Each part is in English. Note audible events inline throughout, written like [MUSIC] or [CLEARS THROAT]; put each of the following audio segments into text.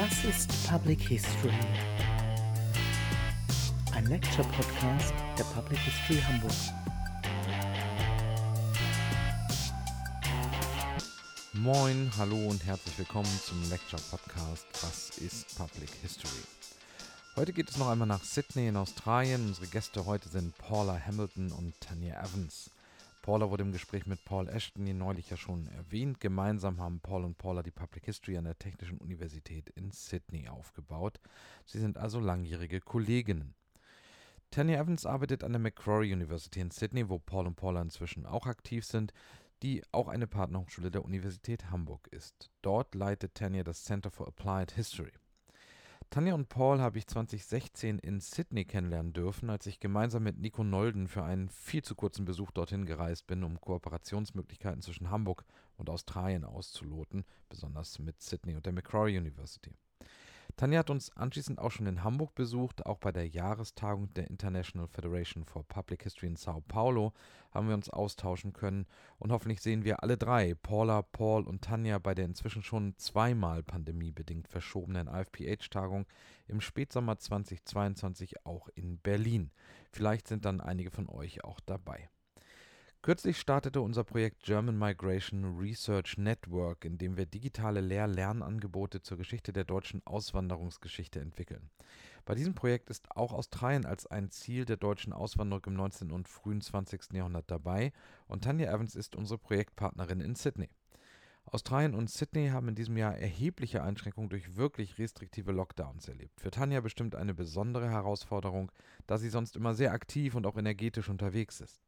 Was ist Public History? Ein Lecture-Podcast der Public History Hamburg. Moin, hallo und herzlich willkommen zum Lecture-Podcast Was ist Public History? Heute geht es noch einmal nach Sydney in Australien. Unsere Gäste heute sind Paula Hamilton und Tanya Evans. Paula wurde im Gespräch mit Paul Ashton, die neulich ja schon erwähnt. Gemeinsam haben Paul und Paula die Public History an der Technischen Universität in Sydney aufgebaut. Sie sind also langjährige Kolleginnen. Tanya Evans arbeitet an der Macquarie University in Sydney, wo Paul und Paula inzwischen auch aktiv sind, die auch eine Partnerhochschule der Universität Hamburg ist. Dort leitet Tanya das Center for Applied History. Tanja und Paul habe ich 2016 in Sydney kennenlernen dürfen, als ich gemeinsam mit Nico Nolden für einen viel zu kurzen Besuch dorthin gereist bin, um Kooperationsmöglichkeiten zwischen Hamburg und Australien auszuloten, besonders mit Sydney und der Macquarie University. Tanja hat uns anschließend auch schon in Hamburg besucht. Auch bei der Jahrestagung der International Federation for Public History in Sao Paulo haben wir uns austauschen können. Und hoffentlich sehen wir alle drei, Paula, Paul und Tanja, bei der inzwischen schon zweimal pandemiebedingt verschobenen IFPH-Tagung im Spätsommer 2022 auch in Berlin. Vielleicht sind dann einige von euch auch dabei. Kürzlich startete unser Projekt German Migration Research Network, in dem wir digitale Lehr-Lernangebote zur Geschichte der deutschen Auswanderungsgeschichte entwickeln. Bei diesem Projekt ist auch Australien als ein Ziel der deutschen Auswanderung im 19. und frühen 20. Jahrhundert dabei und Tanja Evans ist unsere Projektpartnerin in Sydney. Australien und Sydney haben in diesem Jahr erhebliche Einschränkungen durch wirklich restriktive Lockdowns erlebt. Für Tanja bestimmt eine besondere Herausforderung, da sie sonst immer sehr aktiv und auch energetisch unterwegs ist.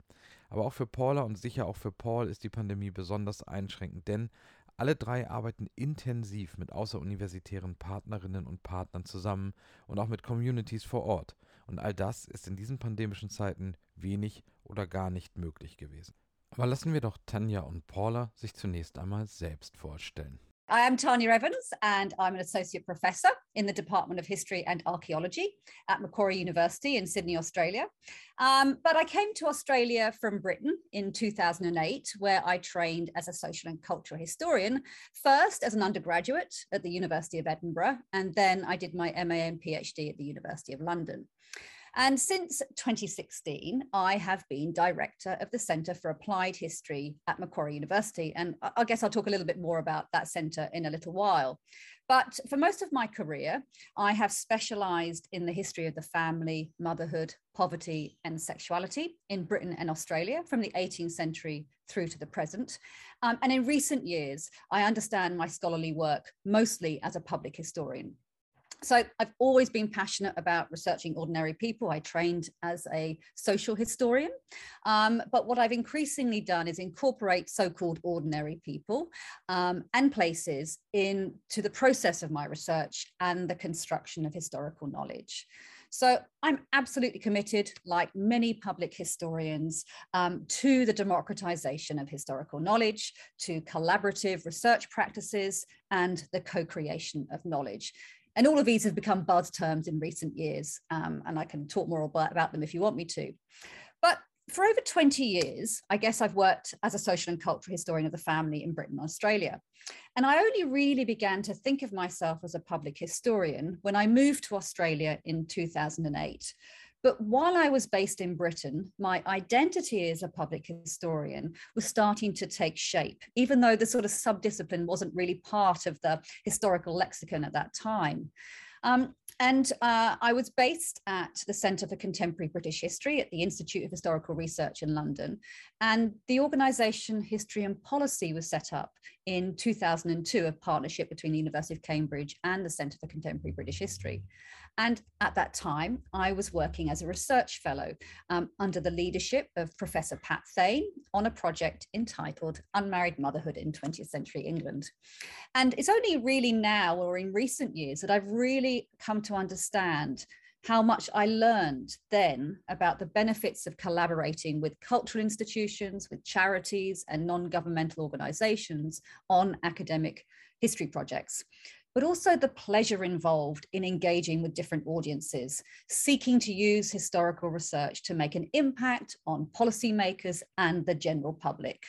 Aber auch für Paula und sicher auch für Paul ist die Pandemie besonders einschränkend, denn alle drei arbeiten intensiv mit außeruniversitären Partnerinnen und Partnern zusammen und auch mit Communities vor Ort. Und all das ist in diesen pandemischen Zeiten wenig oder gar nicht möglich gewesen. Aber lassen wir doch Tanja und Paula sich zunächst einmal selbst vorstellen. I am Tanya Evans, and I'm an associate professor in the Department of History and Archaeology at Macquarie University in Sydney, Australia. Um, but I came to Australia from Britain in 2008, where I trained as a social and cultural historian, first as an undergraduate at the University of Edinburgh, and then I did my MA and PhD at the University of London. And since 2016, I have been director of the Centre for Applied History at Macquarie University. And I guess I'll talk a little bit more about that centre in a little while. But for most of my career, I have specialised in the history of the family, motherhood, poverty, and sexuality in Britain and Australia from the 18th century through to the present. Um, and in recent years, I understand my scholarly work mostly as a public historian. So I've always been passionate about researching ordinary people. I trained as a social historian. Um, but what I've increasingly done is incorporate so-called ordinary people um, and places into the process of my research and the construction of historical knowledge. So I'm absolutely committed, like many public historians, um, to the democratization of historical knowledge, to collaborative research practices, and the co-creation of knowledge. And all of these have become buzz terms in recent years, um, and I can talk more about, them if you want me to. But for over 20 years, I guess I've worked as a social and cultural historian of the family in Britain and Australia. And I only really began to think of myself as a public historian when I moved to Australia in 2008 but while I was based in Britain, my identity as a public historian was starting to take shape, even though the sort of subdiscipline wasn't really part of the historical lexicon at that time. Um, and uh, I was based at the Centre for Contemporary British History at the Institute of Historical Research in London. And the organisation History and Policy was set up in 2002, a partnership between the University of Cambridge and the Centre for Contemporary British History. And at that time, I was working as a research fellow um, under the leadership of Professor Pat Thane on a project entitled Unmarried Motherhood in 20th Century England. And it's only really now or in recent years that I've really come to understand how much I learned then about the benefits of collaborating with cultural institutions, with charities, and non governmental organizations on academic history projects but also the pleasure involved in engaging with different audiences, seeking to use historical research to make an impact on policymakers and the general public.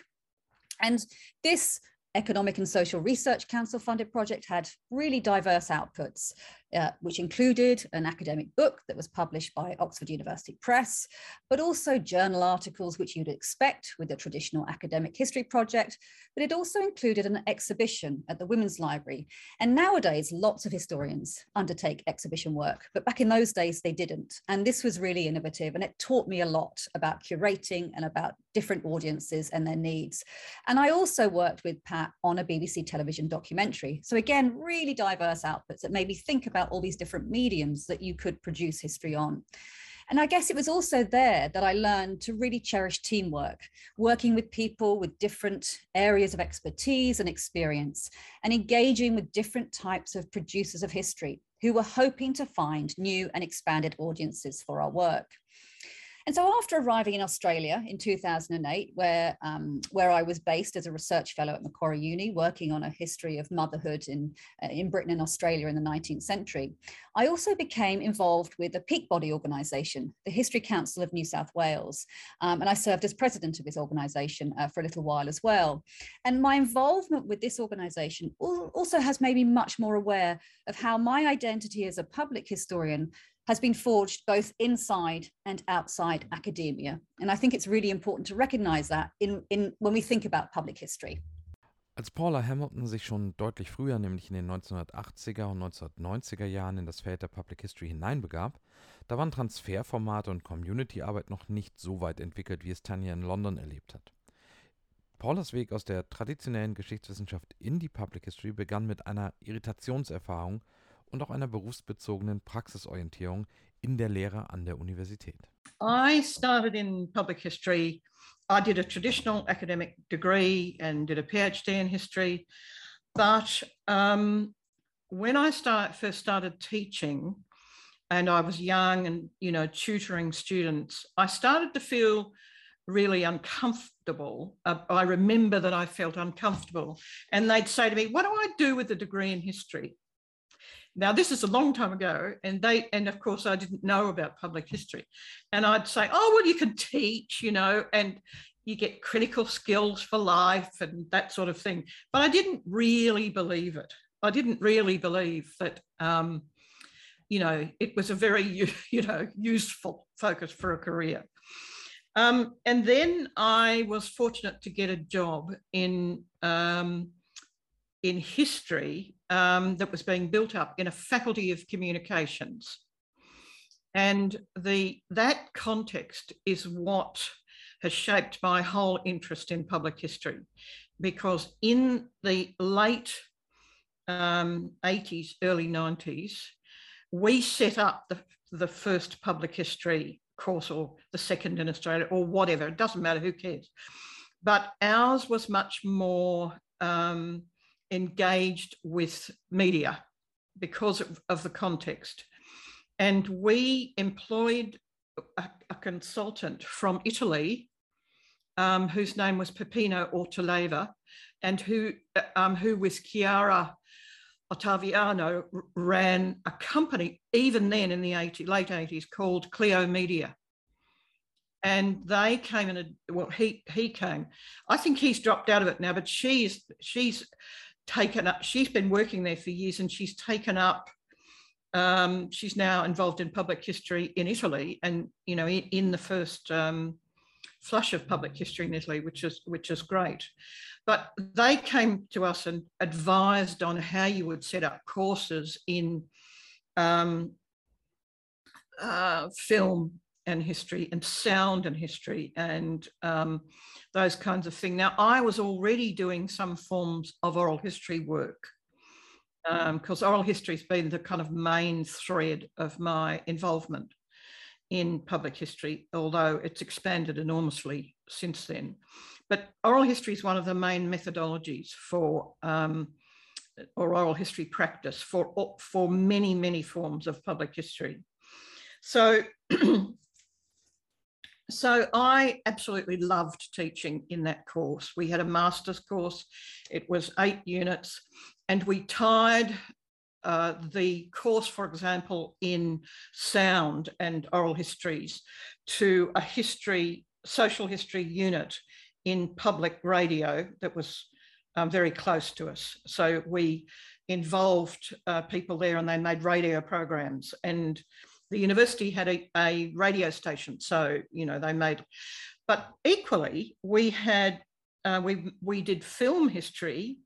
And this Economic and Social Research Council funded project had really diverse outputs, uh, which included an academic book that was published by Oxford University Press, but also journal articles, which you'd expect with a traditional academic history project. But it also included an exhibition at the Women's Library. And nowadays, lots of historians undertake exhibition work, but back in those days, they didn't. And this was really innovative, and it taught me a lot about curating and about different audiences and their needs. And I also worked with Pat on a BBC television documentary. So again, really diverse outputs that made me think about all these different mediums that you could produce history on. And I guess it was also there that I learned to really cherish teamwork, working with people with different areas of expertise and experience, and engaging with different types of producers of history who were hoping to find new and expanded audiences for our work. And so after arriving in Australia in 2008, where, um, where I was based as a research fellow at Macquarie Uni, working on a history of motherhood in, uh, in Britain and Australia in the 19th century, I also became involved with a peak body organisation, the History Council of New South Wales. Um, and I served as president of this organisation uh, for a little while as well. And my involvement with this organisation also has made me much more aware of how my identity as a public historian has been forged both inside and outside academia. And I think it's really important to recognize that in, in, when we think about public history. Als Paula Hamilton sich schon deutlich früher, nämlich in den 1980er und 1990er Jahren in das Feld der Public History hineinbegab, da waren Transferformate und Community-Arbeit noch nicht so weit entwickelt, wie es Tanja in London erlebt hat. Paulas Weg aus der traditionellen Geschichtswissenschaft in die Public History begann mit einer Irritationserfahrung und auch einer berufsbezogenen Praxisorientierung in der Lehre an der Universität. I started in public history. I did a traditional academic degree and did a PhD in history. But um, when I start, first started teaching, and I was young and you know tutoring students, I started to feel really uncomfortable. Uh, I remember that I felt uncomfortable, and they'd say to me, "What do I do with a degree in history?" Now, this is a long time ago, and they, and of course, I didn't know about public history. And I'd say, oh, well, you can teach, you know, and you get critical skills for life and that sort of thing. But I didn't really believe it. I didn't really believe that, um, you know, it was a very, [LAUGHS] you know, useful focus for a career. Um, and then I was fortunate to get a job in um, in history um, that was being built up in a faculty of communications. And the that context is what has shaped my whole interest in public history, because in the late um, 80s, early 90s, we set up the, the first public history course or the second in Australia or whatever, it doesn't matter, who cares. But ours was much more um, engaged with media because of, the context. And we employed a, a consultant from Italy um, whose name was Peppino Ortoleva and who, um, who with Chiara Ottaviano ran a company even then in the 80, late 80s called Clio Media. And they came in a well, he he came. I think he's dropped out of it now, but she's she's taken up, she's been working there for years and she's taken up, um, she's now involved in public history in Italy and, you know, in, in the first um, flush of public history in Italy, which is, which is great. But they came to us and advised on how you would set up courses in um, uh, film and history and sound and history and um, those kinds of things. Now, I was already doing some forms of oral history work because um, oral history has been the kind of main thread of my involvement in public history, although it's expanded enormously since then. But oral history is one of the main methodologies for um, or oral history practice for, for many, many forms of public history. So [CLEARS THROAT] so I absolutely loved teaching in that course. We had a master's course, it was eight units, and we tied uh, the course, for example, in sound and oral histories to a history, social history unit in public radio that was um, very close to us. So we involved uh, people there and they made radio programs and the university had a, a radio station. So, you know, they made, but equally we had, uh, we, we did film history,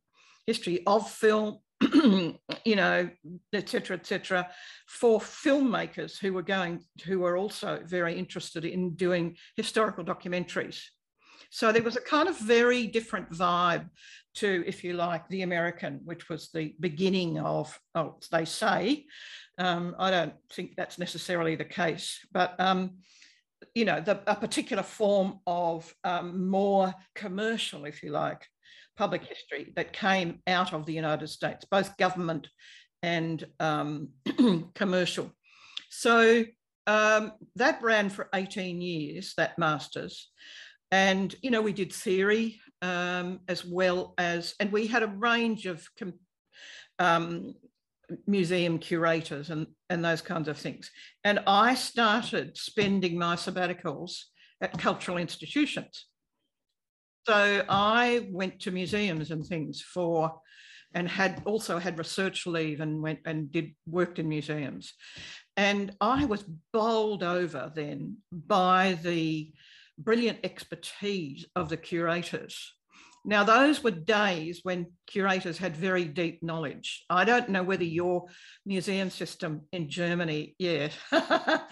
history of film, [CLEARS THROAT] you know, etc., etc., for filmmakers who were going, who were also very interested in doing historical documentaries. So there was a kind of very different vibe to, if you like, the American, which was the beginning of, oh, they say, um, I don't think that's necessarily the case, but um, you know, the, a particular form of um, more commercial, if you like, public history that came out of the United States, both government and um, [CLEARS THROAT] commercial. So um, that ran for 18 years, that master's. And, you know, we did theory um, as well as, and we had a range of um, museum curators and, and those kinds of things. And I started spending my sabbaticals at cultural institutions. So I went to museums and things for, and had also had research leave and went and did worked in museums. And I was bowled over then by the brilliant expertise of the curators now, those were days when curators had very deep knowledge. I don't know whether your museum system in Germany, yet. [LAUGHS]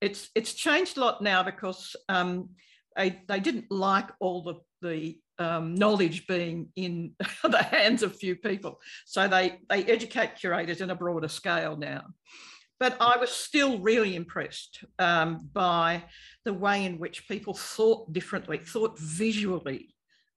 it's it's changed a lot now because um, they, they didn't like all the, the um, knowledge being in [LAUGHS] the hands of few people. So they, they educate curators in a broader scale now. But I was still really impressed um, by the way in which people thought differently, thought visually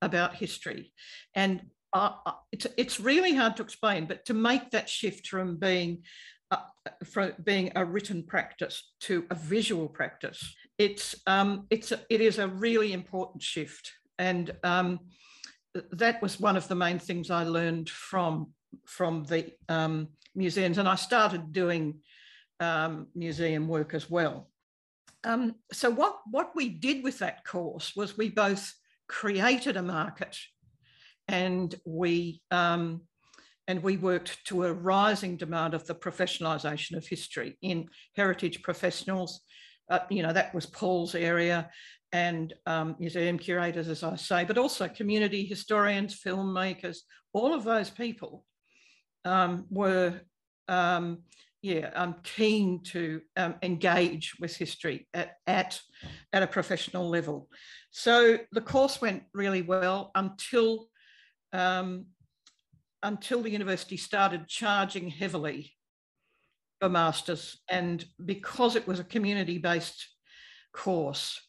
about history. And uh, it's, it's really hard to explain, but to make that shift from being uh, from being a written practice to a visual practice, it's um, it's a, it is a really important shift, and um, that was one of the main things I learned from from the um, museums, and I started doing um, museum work as well. Um, so what what we did with that course was we both created a market and we um, and we worked to a rising demand of the professionalisation of history in heritage professionals. Uh, you know, that was Paul's area and um, museum curators, as I say, but also community historians, filmmakers, all of those people um, were, um, yeah, I'm keen to um, engage with history at, at, at a professional level. So the course went really well until um, until the university started charging heavily for masters, and because it was a community-based course,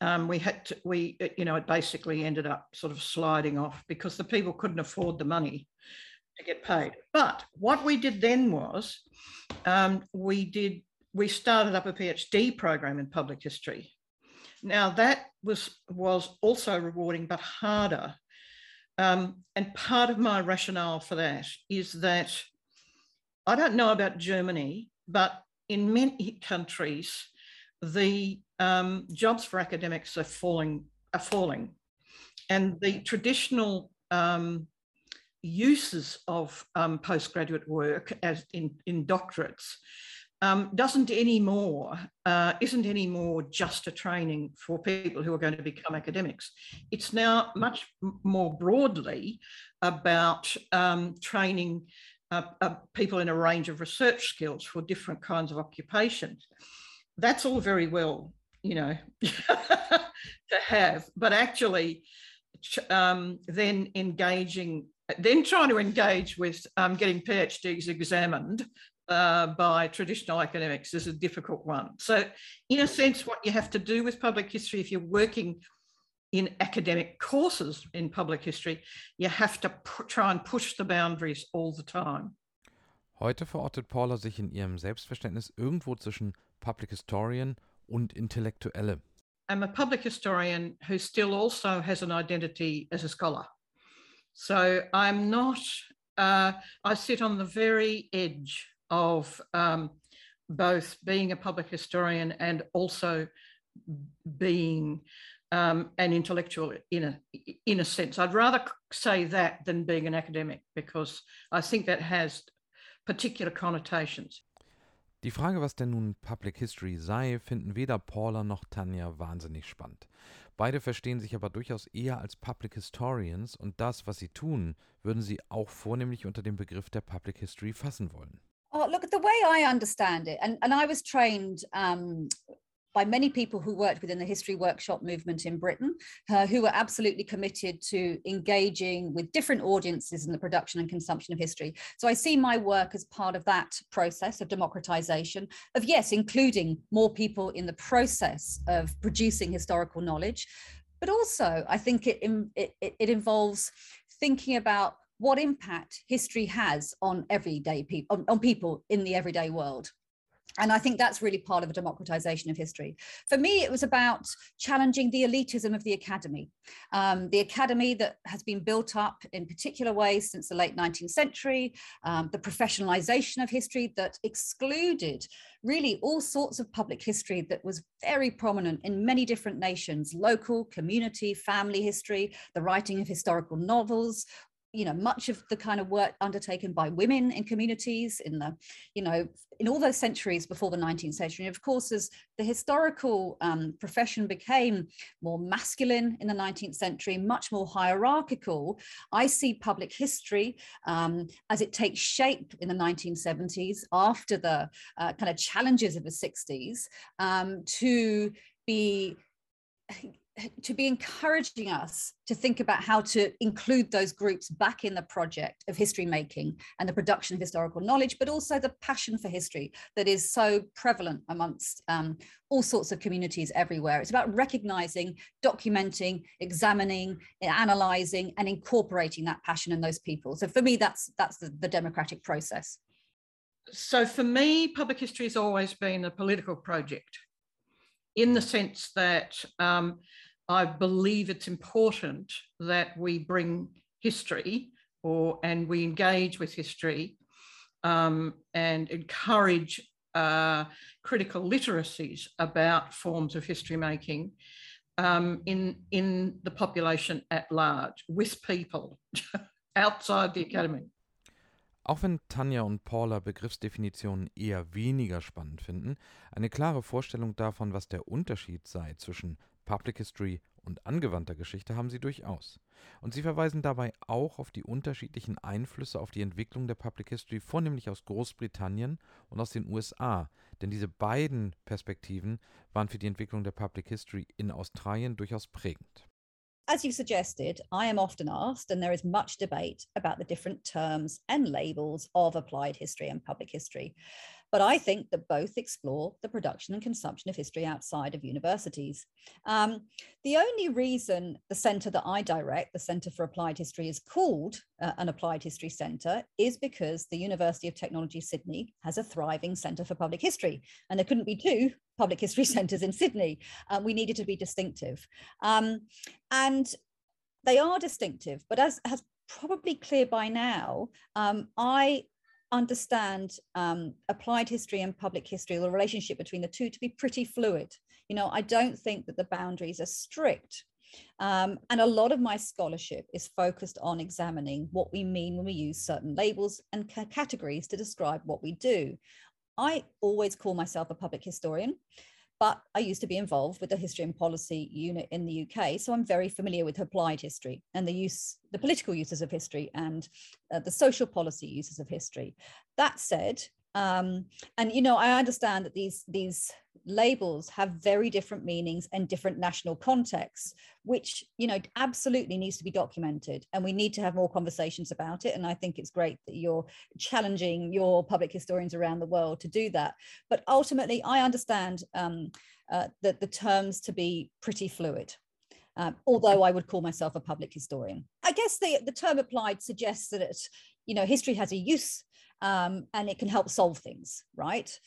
um, we had to we you know it basically ended up sort of sliding off because the people couldn't afford the money to get paid. But what we did then was um, we did we started up a PhD program in public history now that was was also rewarding, but harder. Um, and part of my rationale for that is that I don't know about Germany, but in many countries, the um, jobs for academics are falling are falling, and the traditional um, uses of um, postgraduate work as in, in doctorates um, doesn't anymore, uh, isn't anymore just a training for people who are going to become academics. It's now much more broadly about um, training uh, uh, people in a range of research skills for different kinds of occupations. That's all very well, you know, [LAUGHS] to have, but actually um, then engaging then trying to engage with um, getting PhDs examined uh, by traditional academics is a difficult one. So, in a sense, what you have to do with public history, if you're working in academic courses in public history, you have to try and push the boundaries all the time. Heute verortet Paula sich in ihrem Selbstverständnis irgendwo zwischen Public Historian und Intellektuelle. I'm a public historian who still also has an identity as a scholar. So I'm not, uh, I sit on the very edge of um, both being a public historian and also being um, and intellectual in a in a sense. I'd rather say that than being an academic because I think that has particular connotations. Die Frage, was denn nun Public History sei, finden weder Paula noch Tanja wahnsinnig spannend. Beide verstehen sich aber durchaus eher als Public Historians und das, was sie tun, würden sie auch vornehmlich unter dem Begriff der Public History fassen wollen. Oh, look, the way I understand it, and, and I was trained um, by many people who worked within the history workshop movement in Britain, uh, who were absolutely committed to engaging with different audiences in the production and consumption of history. So I see my work as part of that process of democratization, of yes, including more people in the process of producing historical knowledge. But also, I think it, it, it involves thinking about what impact history has on everyday people on, on, people in the everyday world and I think that's really part of a democratization of history. For me, it was about challenging the elitism of the academy. Um, the academy that has been built up in particular ways since the late 19th century, um, the professionalization of history that excluded really all sorts of public history that was very prominent in many different nations local, community, family history, the writing of historical novels, you know much of the kind of work undertaken by women in communities in the you know in all those centuries before the 19th century. And of course as the historical um, profession became more masculine in the 19th century much more hierarchical i see public history um, as it takes shape in the 1970s after the uh, kind of challenges of the 60s um, to be to be encouraging us to think about how to include those groups back in the project of history making and the production of historical knowledge, but also the passion for history that is so prevalent amongst um, all sorts of communities everywhere. It's about recognizing, documenting, examining, analyzing, and incorporating that passion in those people. So for me, that's that's the, the democratic process. So for me, public history has always been a political project in the sense that um, I believe it's important that we bring history or and we engage with history um, and encourage uh, critical literacies about forms of history making um, in in the population at large with people [LAUGHS] outside the academy. Auch wenn Tanja und Paula Begriffsdefinitionen eher weniger spannend finden, eine klare Vorstellung davon, was der Unterschied sei zwischen Public History und angewandter Geschichte haben sie durchaus. Und sie verweisen dabei auch auf die unterschiedlichen Einflüsse auf die Entwicklung der Public History, vornehmlich aus Großbritannien und aus den USA, denn diese beiden Perspektiven waren für die Entwicklung der Public History in Australien durchaus prägend. As you suggested, I am often asked, and there is much debate about the different terms and labels of applied history and public history. But I think that both explore the production and consumption of history outside of universities. Um, the only reason the centre that I direct, the Centre for Applied History, is called uh, an Applied History Centre is because the University of Technology Sydney has a thriving Centre for Public History. And there couldn't be two public history [LAUGHS] centres in Sydney. Um, we needed to be distinctive. Um, and they are distinctive, but as has probably clear by now, um, I understand um, applied history and public history, the relationship between the two, to be pretty fluid. You know, I don't think that the boundaries are strict. Um, and a lot of my scholarship is focused on examining what we mean when we use certain labels and ca- categories to describe what we do. I always call myself a public historian but I used to be involved with the history and policy unit in the UK. So I'm very familiar with applied history and the use, the political uses of history and uh, the social policy uses of history. That said, um, and you know, I understand that these these labels have very different meanings and different national contexts, which you know absolutely needs to be documented, and we need to have more conversations about it. And I think it's great that you're challenging your public historians around the world to do that. But ultimately, I understand um, uh, that the terms to be pretty fluid. Um, although I would call myself a public historian. I guess the, the term applied suggests that it, you know, history has a use um, and it can help solve things, right?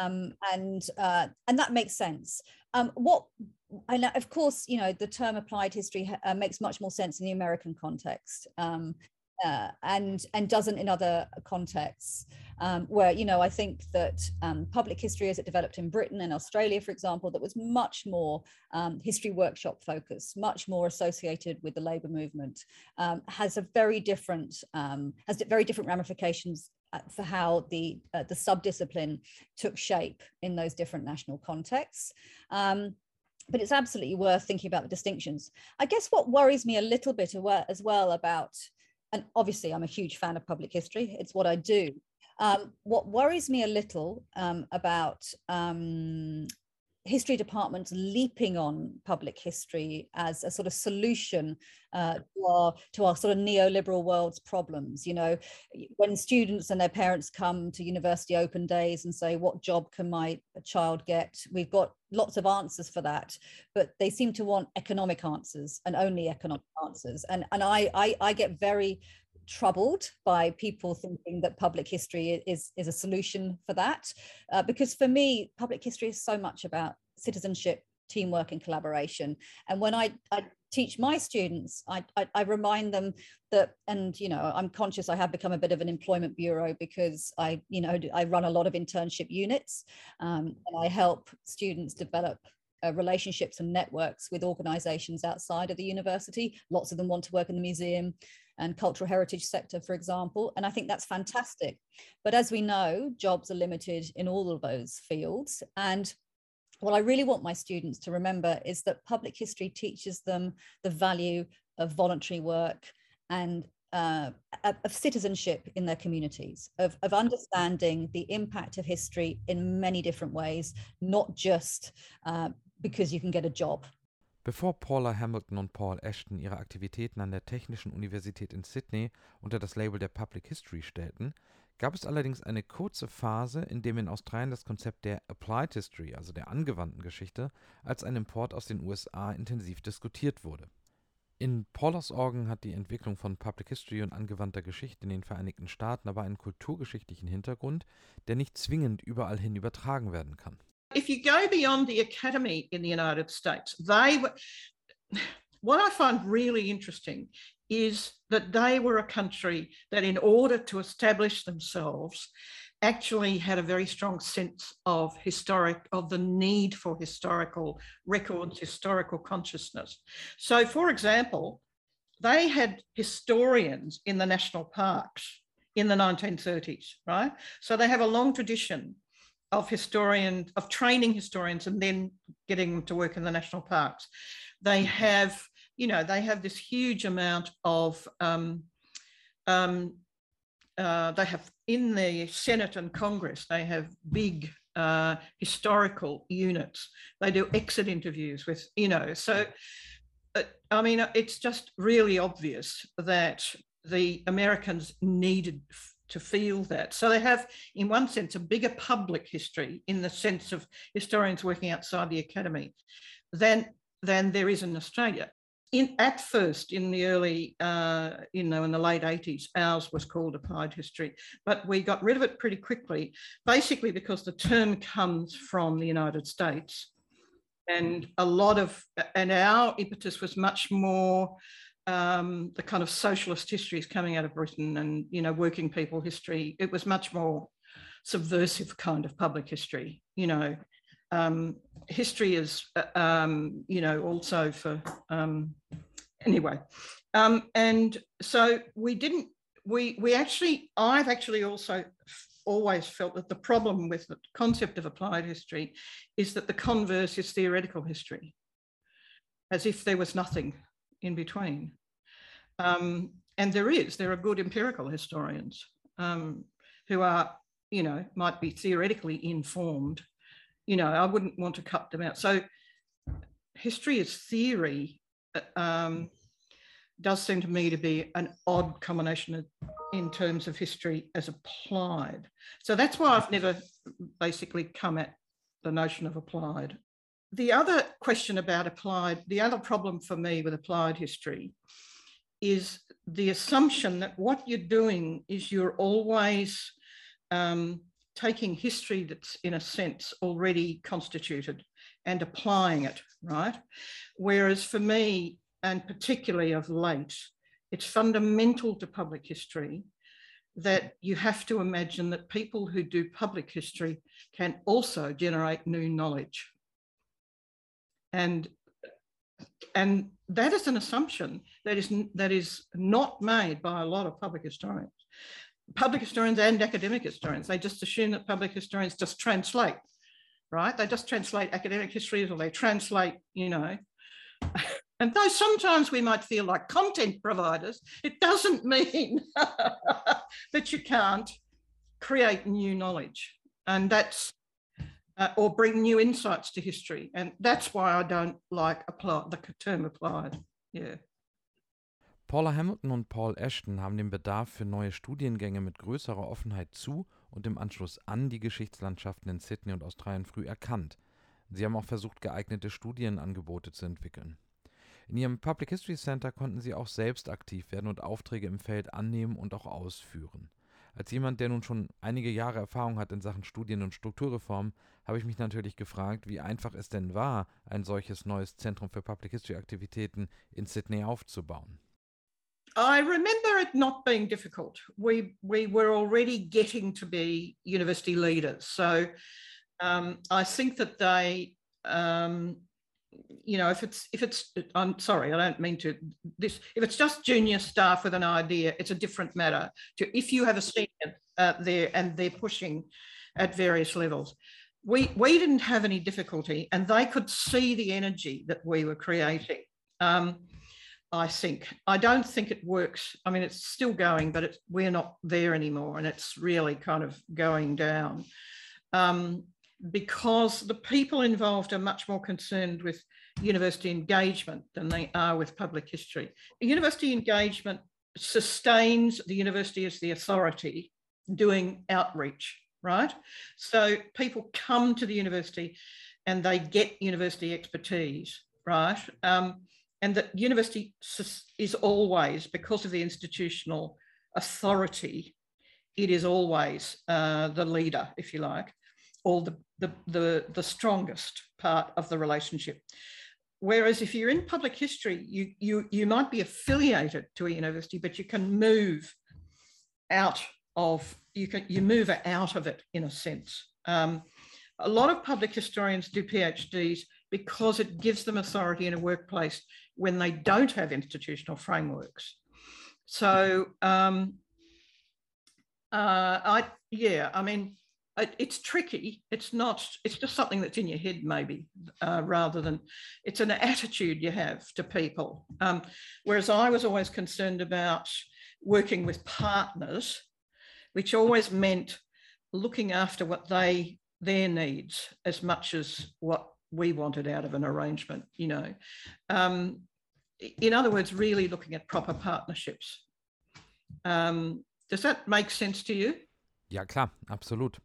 Um, and uh, and that makes sense. Um, what and of course, you know, the term applied history uh, makes much more sense in the American context. Um, uh, and and doesn't in other contexts. Um, where you know I think that um, public history as it developed in Britain and Australia, for example, that was much more um, history workshop focused, much more associated with the labour movement, um, has a very different um, has very different ramifications for how the uh, the subdiscipline took shape in those different national contexts. Um, but it's absolutely worth thinking about the distinctions. I guess what worries me a little bit as well about, and obviously I'm a huge fan of public history, it's what I do. Um, what worries me a little um, about um, history departments leaping on public history as a sort of solution uh, to, our, to our sort of neoliberal world's problems. You know, when students and their parents come to university open days and say, What job can my child get? We've got lots of answers for that, but they seem to want economic answers and only economic answers. And, and I, I, I get very troubled by people thinking that public history is, is a solution for that. Uh, because for me, public history is so much about citizenship, teamwork, and collaboration. And when I, I teach my students, I, I, I, remind them that, and you know, I'm conscious I have become a bit of an employment bureau because I, you know, I run a lot of internship units um, and I help students develop uh, relationships and networks with organizations outside of the university. Lots of them want to work in the museum and cultural heritage sector, for example. And I think that's fantastic. But as we know, jobs are limited in all of those fields. And what I really want my students to remember is that public history teaches them the value of voluntary work and uh, of citizenship in their communities, of, of understanding the impact of history in many different ways, not just uh, because you can get a job Bevor Paula Hamilton und Paul Ashton ihre Aktivitäten an der Technischen Universität in Sydney unter das Label der Public History stellten, gab es allerdings eine kurze Phase, in der in Australien das Konzept der Applied History, also der angewandten Geschichte, als ein Import aus den USA intensiv diskutiert wurde. In Paulas Augen hat die Entwicklung von Public History und angewandter Geschichte in den Vereinigten Staaten aber einen kulturgeschichtlichen Hintergrund, der nicht zwingend überall hin übertragen werden kann. If you go beyond the academy in the United States, they were, what I find really interesting is that they were a country that, in order to establish themselves, actually had a very strong sense of historic of the need for historical records historical consciousness. So for example they had historians in the national parks in the 1930s right? So they have a long tradition of historian of training historians and then getting them to work in the national parks. They have, you know, they have this huge amount of um, um, uh, they have in the Senate and Congress, they have big uh, historical units. They do exit interviews with, you know, so uh, I mean, it's just really obvious that the Americans needed to feel that. So they have, in one sense, a bigger public history in the sense of historians working outside the academy than, than there is in Australia. In, at first, in the early, uh, you know, in the late 80s, ours was called applied history, but we got rid of it pretty quickly, basically because the term comes from the United States. And a lot of, and our impetus was much more um, the kind of socialist histories coming out of Britain and you know working people history. It was much more subversive kind of public history. You know, um, history is uh, um, you know also for um, anyway, um, and so we didn't. We we actually I've actually also always felt that the problem with the concept of applied history is that the converse is theoretical history, as if there was nothing in between. Um, and there is, there are good empirical historians um, who are, you know, might be theoretically informed. You know, I wouldn't want to cut them out. So history as theory uh, um, does seem to me to be an odd combination in terms of history as applied. So that's why I've never basically come at the notion of applied. The other question about applied, the other problem for me with applied history is the assumption that what you're doing is you're always um, taking history that's in a sense already constituted and applying it, right? Whereas for me, and particularly of late, it's fundamental to public history that you have to imagine that people who do public history can also generate new knowledge. And, and that is an assumption that is, that is not made by a lot of public historians. Public historians and academic historians, they just assume that public historians just translate, right? They just translate academic histories or they translate, you know, [LAUGHS] And though sometimes we might feel like content providers, it doesn't [LAUGHS] mean [LAUGHS] that you can't create new knowledge. And that's, uh, or bring new insights to history. And that's why I don't like apply, the term applied. Yeah. Paula Hamilton und Paul Ashton haben den Bedarf für neue Studiengänge mit größerer Offenheit zu und im Anschluss an die Geschichtslandschaften in Sydney und Australien früh erkannt. Sie haben auch versucht, geeignete Studienangebote zu entwickeln. In ihrem Public History Center konnten sie auch selbst aktiv werden und Aufträge im Feld annehmen und auch ausführen. Als jemand, der nun schon einige Jahre Erfahrung hat in Sachen Studien- und Strukturreform, habe ich mich natürlich gefragt, wie einfach es denn war, ein solches neues Zentrum für Public History Aktivitäten in Sydney aufzubauen. I remember it not being difficult. We we were already getting to be university leaders, so um, I think that they um, you know, if it's if it's I'm sorry, I don't mean to this. If it's just junior staff with an idea, it's a different matter. To if you have a senior uh, there and they're pushing at various levels, we we didn't have any difficulty, and they could see the energy that we were creating. Um, I think I don't think it works. I mean, it's still going, but it's, we're not there anymore, and it's really kind of going down. Um, because the people involved are much more concerned with university engagement than they are with public history. University engagement sustains the university as the authority doing outreach, right? So people come to the university and they get university expertise, right? Um, and that university is always, because of the institutional authority, it is always uh, the leader, if you like or the, the, the, the strongest part of the relationship. Whereas if you're in public history, you, you, you might be affiliated to a university, but you can move out of, you can you move out of it in a sense. Um, a lot of public historians do PhDs because it gives them authority in a workplace when they don't have institutional frameworks. So um, uh, I, yeah, I mean, it's tricky. It's not, it's just something that's in your head, maybe, uh, rather than it's an attitude you have to people. Um, whereas I was always concerned about working with partners, which always meant looking after what they, their needs as much as what we wanted out of an arrangement, you know. Um, in other words, really looking at proper partnerships. Um, does that make sense to you? Ja, klar, absolut.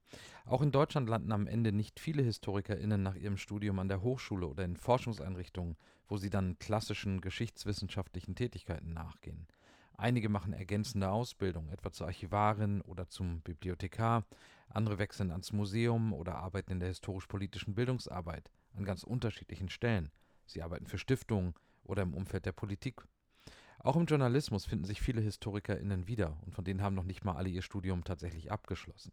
Auch in Deutschland landen am Ende nicht viele HistorikerInnen nach ihrem Studium an der Hochschule oder in Forschungseinrichtungen, wo sie dann klassischen geschichtswissenschaftlichen Tätigkeiten nachgehen. Einige machen ergänzende Ausbildung, etwa zur Archivarin oder zum Bibliothekar. Andere wechseln ans Museum oder arbeiten in der historisch-politischen Bildungsarbeit an ganz unterschiedlichen Stellen. Sie arbeiten für Stiftungen oder im Umfeld der Politik auch im Journalismus finden sich viele HistorikerInnen wieder und von denen haben noch nicht mal alle ihr Studium tatsächlich abgeschlossen.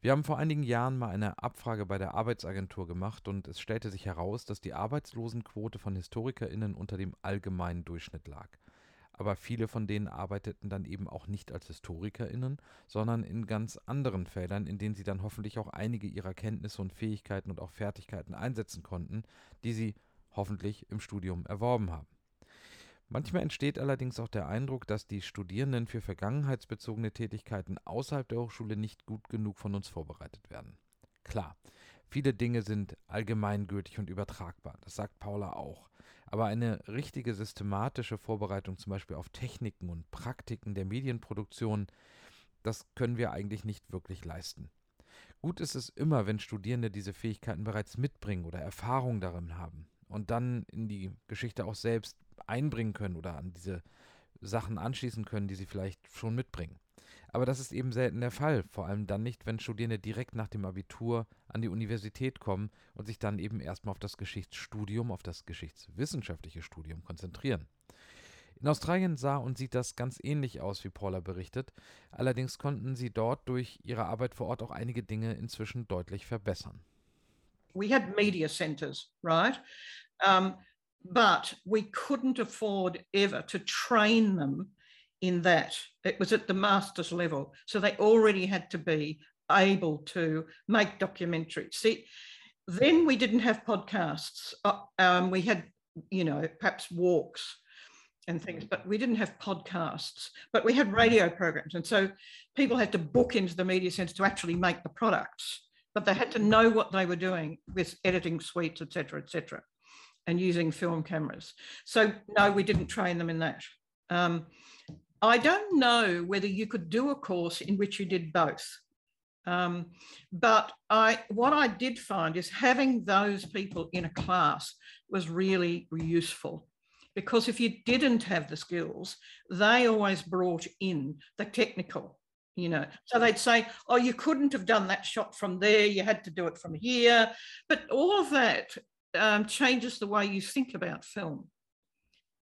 Wir haben vor einigen Jahren mal eine Abfrage bei der Arbeitsagentur gemacht und es stellte sich heraus, dass die Arbeitslosenquote von HistorikerInnen unter dem allgemeinen Durchschnitt lag. Aber viele von denen arbeiteten dann eben auch nicht als HistorikerInnen, sondern in ganz anderen Feldern, in denen sie dann hoffentlich auch einige ihrer Kenntnisse und Fähigkeiten und auch Fertigkeiten einsetzen konnten, die sie hoffentlich im Studium erworben haben. Manchmal entsteht allerdings auch der Eindruck, dass die Studierenden für vergangenheitsbezogene Tätigkeiten außerhalb der Hochschule nicht gut genug von uns vorbereitet werden. Klar, viele Dinge sind allgemeingültig und übertragbar, das sagt Paula auch. Aber eine richtige systematische Vorbereitung zum Beispiel auf Techniken und Praktiken der Medienproduktion, das können wir eigentlich nicht wirklich leisten. Gut ist es immer, wenn Studierende diese Fähigkeiten bereits mitbringen oder Erfahrung darin haben und dann in die Geschichte auch selbst einbringen können oder an diese Sachen anschließen können, die sie vielleicht schon mitbringen. Aber das ist eben selten der Fall, vor allem dann nicht, wenn Studierende direkt nach dem Abitur an die Universität kommen und sich dann eben erstmal auf das Geschichtsstudium, auf das geschichtswissenschaftliche Studium konzentrieren. In Australien sah und sieht das ganz ähnlich aus, wie Paula berichtet. Allerdings konnten sie dort durch ihre Arbeit vor Ort auch einige Dinge inzwischen deutlich verbessern. We had media centres, right? Um, but we couldn't afford ever to train them in that. It was at the master's level. So they already had to be able to make documentaries. See, then we didn't have podcasts. Uh, um, we had, you know, perhaps walks and things, but we didn't have podcasts, but we had radio programs. And so people had to book into the media centre to actually make the products, but they had to know what they were doing with editing suites, etc., etc., and using film cameras. So no, we didn't train them in that. Um, I don't know whether you could do a course in which you did both. Um, but I, what I did find is having those people in a class was really useful because if you didn't have the skills, they always brought in the technical, you know. So they'd say, oh, you couldn't have done that shot from there, you had to do it from here. But all of that um, changes the way you think about film.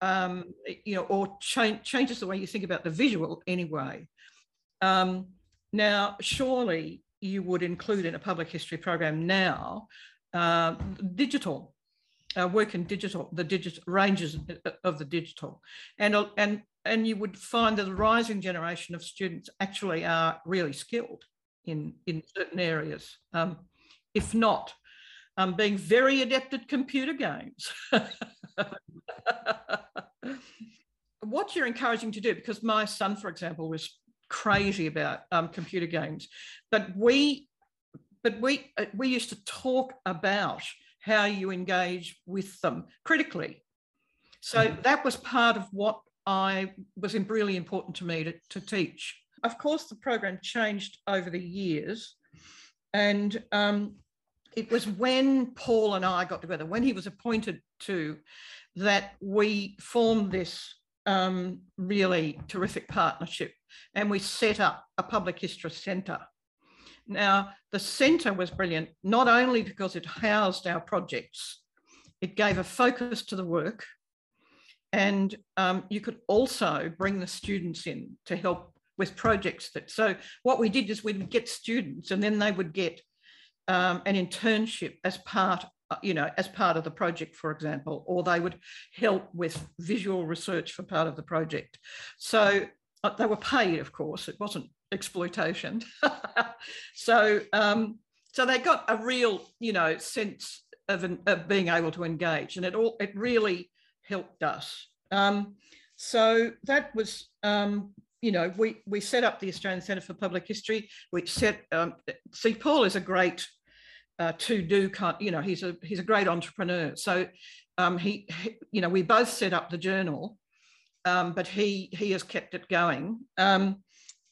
Um, you know, or cha- changes the way you think about the visual anyway. Um, now, surely you would include in a public history program now uh, digital uh, work in digital, the digital ranges of the digital, and and and you would find that the rising generation of students actually are really skilled in in certain areas. Um, if not, um, being very adept at computer games. [LAUGHS] what you're encouraging to do, because my son, for example, was crazy about um, computer games, but we, but we uh, we used to talk about how you engage with them critically. So mm-hmm. that was part of what I was really important to me to, to teach. Of course, the program changed over the years. And um, it was when Paul and I got together, when he was appointed to, that we formed this um, really terrific partnership and we set up a public history centre now, the centre was brilliant, not only because it housed our projects, it gave a focus to the work, and um, you could also bring the students in to help with projects that. So, what we did is we would get students, and then they would get um, an internship as part you know, as part of the project, for example, or they would help with visual research for part of the project. So uh, they were paid, of course. It wasn't exploitation. [LAUGHS] so um, so they got a real you know sense of, an, of being able to engage, and it all it really helped us. Um, so that was um, you know we we set up the Australian Centre for Public History. which set um, see Paul is a great uh, to do you know he's a he's a great entrepreneur. So um, he, he you know we both set up the journal. Um, but he he has kept it going. Um,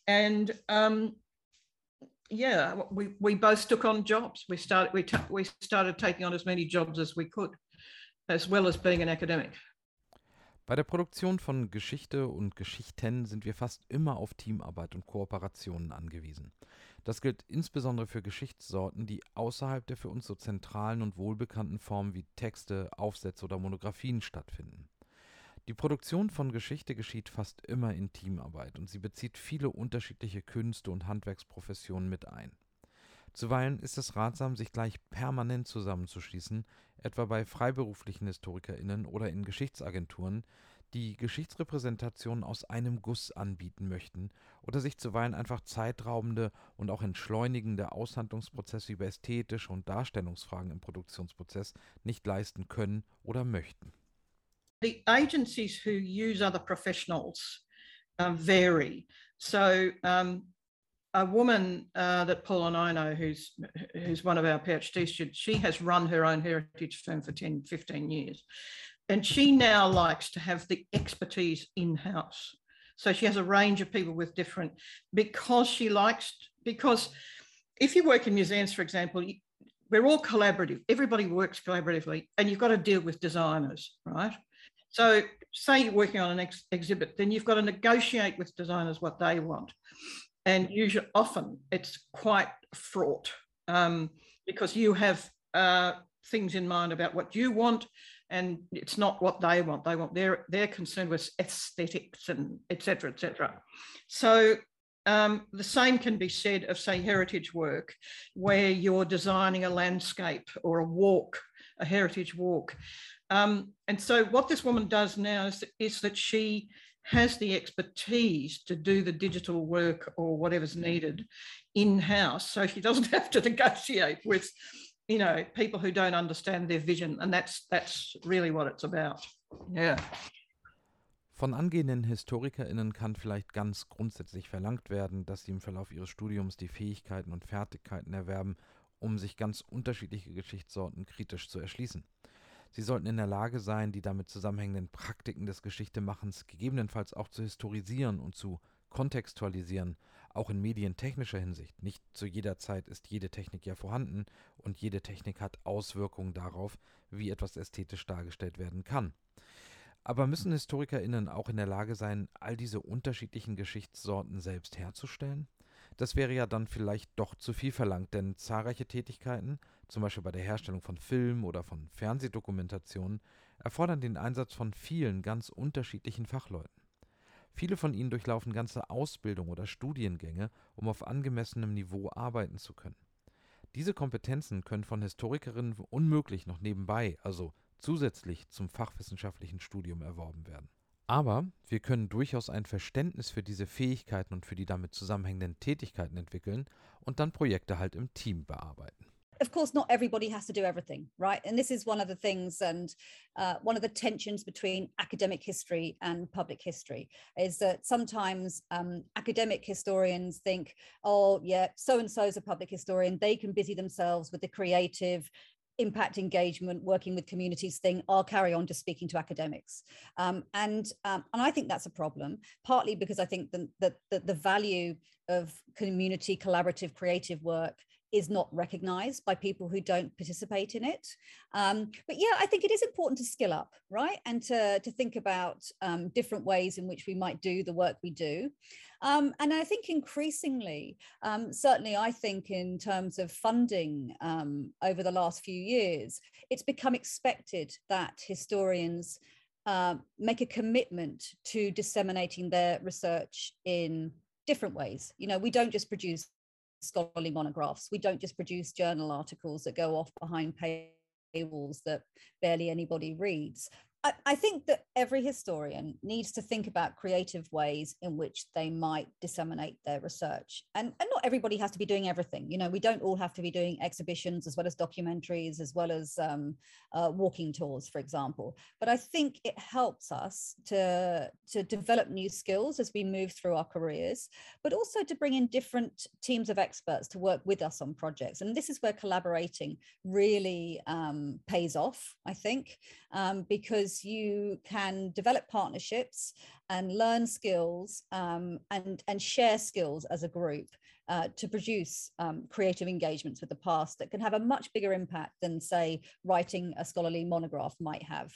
and um, yeah, we, we both took on jobs. We started we, we started taking on as many jobs as we could, as well as being an academic. Bei der Produktion von Geschichte und Geschichten sind wir fast immer auf Teamarbeit und Kooperationen angewiesen. Das gilt insbesondere für Geschichtssorten, die außerhalb der für uns so zentralen und wohlbekannten Formen wie Texte, Aufsätze oder Monographien stattfinden. Die Produktion von Geschichte geschieht fast immer in Teamarbeit und sie bezieht viele unterschiedliche Künste und Handwerksprofessionen mit ein. Zuweilen ist es ratsam, sich gleich permanent zusammenzuschließen, etwa bei freiberuflichen HistorikerInnen oder in Geschichtsagenturen, die Geschichtsrepräsentationen aus einem Guss anbieten möchten oder sich zuweilen einfach zeitraubende und auch entschleunigende Aushandlungsprozesse über ästhetische und Darstellungsfragen im Produktionsprozess nicht leisten können oder möchten. the agencies who use other professionals um, vary. So um, a woman uh, that Paul and I know, who's who's one of our PhD students, she has run her own heritage firm for 10, 15 years. And she now likes to have the expertise in-house. So she has a range of people with different, because she likes, because if you work in museums, for example, we're all collaborative. Everybody works collaboratively, and you've got to deal with designers, right? So, say you're working on an ex- exhibit, then you've got to negotiate with designers what they want. And usually, often it's quite fraught um, because you have uh, things in mind about what you want, and it's not what they want. They want they're they're concerned with aesthetics and etc. etc. So um, the same can be said of say heritage work, where you're designing a landscape or a walk, a heritage walk. Um, and so what this woman does now is, is that she has the expertise to do the digital work or whatever's needed in-house so she doesn't [LAUGHS] have to negotiate with you know people who don't understand their vision and that's that's really what it's about yeah Von angehenden HistorikerInnen kann vielleicht ganz grundsätzlich verlangt werden, dass sie im Verlauf ihres Studiums die Fähigkeiten und Fertigkeiten erwerben, um sich ganz unterschiedliche Geschichtssorten kritisch zu erschließen. Sie sollten in der Lage sein, die damit zusammenhängenden Praktiken des Geschichtemachens gegebenenfalls auch zu historisieren und zu kontextualisieren, auch in medientechnischer Hinsicht. Nicht zu jeder Zeit ist jede Technik ja vorhanden und jede Technik hat Auswirkungen darauf, wie etwas ästhetisch dargestellt werden kann. Aber müssen HistorikerInnen auch in der Lage sein, all diese unterschiedlichen Geschichtssorten selbst herzustellen? Das wäre ja dann vielleicht doch zu viel verlangt, denn zahlreiche Tätigkeiten, zum Beispiel bei der Herstellung von Film oder von Fernsehdokumentationen, erfordern den Einsatz von vielen ganz unterschiedlichen Fachleuten. Viele von ihnen durchlaufen ganze Ausbildung oder Studiengänge, um auf angemessenem Niveau arbeiten zu können. Diese Kompetenzen können von Historikerinnen unmöglich noch nebenbei, also zusätzlich zum fachwissenschaftlichen Studium erworben werden. Aber wir können durchaus ein Verständnis für diese Fähigkeiten und für die damit zusammenhängenden Tätigkeiten entwickeln und dann Projekte halt im Team bearbeiten. Of course, not everybody has to do everything, right? And this is one of the things, and uh, one of the tensions between academic history and public history is that sometimes um, academic historians think, oh, yeah, so and so is a public historian. They can busy themselves with the creative impact engagement, working with communities thing, I'll carry on just speaking to academics. Um, and, um, and I think that's a problem, partly because I think that the, the, the value of community collaborative creative work is not recognized by people who don't participate in it. Um, but yeah, I think it is important to skill up, right? And to, to think about um, different ways in which we might do the work we do. Um, and I think increasingly, um, certainly I think in terms of funding um, over the last few years, it's become expected that historians uh, make a commitment to disseminating their research in different ways. You know, we don't just produce scholarly monographs. We don't just produce journal articles that go off behind paywalls that barely anybody reads. I, think that every historian needs to think about creative ways in which they might disseminate their research. And, and not everybody has to be doing everything. You know, we don't all have to be doing exhibitions as well as documentaries, as well as um, uh, walking tours, for example. But I think it helps us to, to develop new skills as we move through our careers, but also to bring in different teams of experts to work with us on projects. And this is where collaborating really um, pays off, I think, um, because because you can develop partnerships and learn skills um, and, and share skills as a group uh, to produce um, creative engagements with the past that can have a much bigger impact than, say, writing a scholarly monograph might have.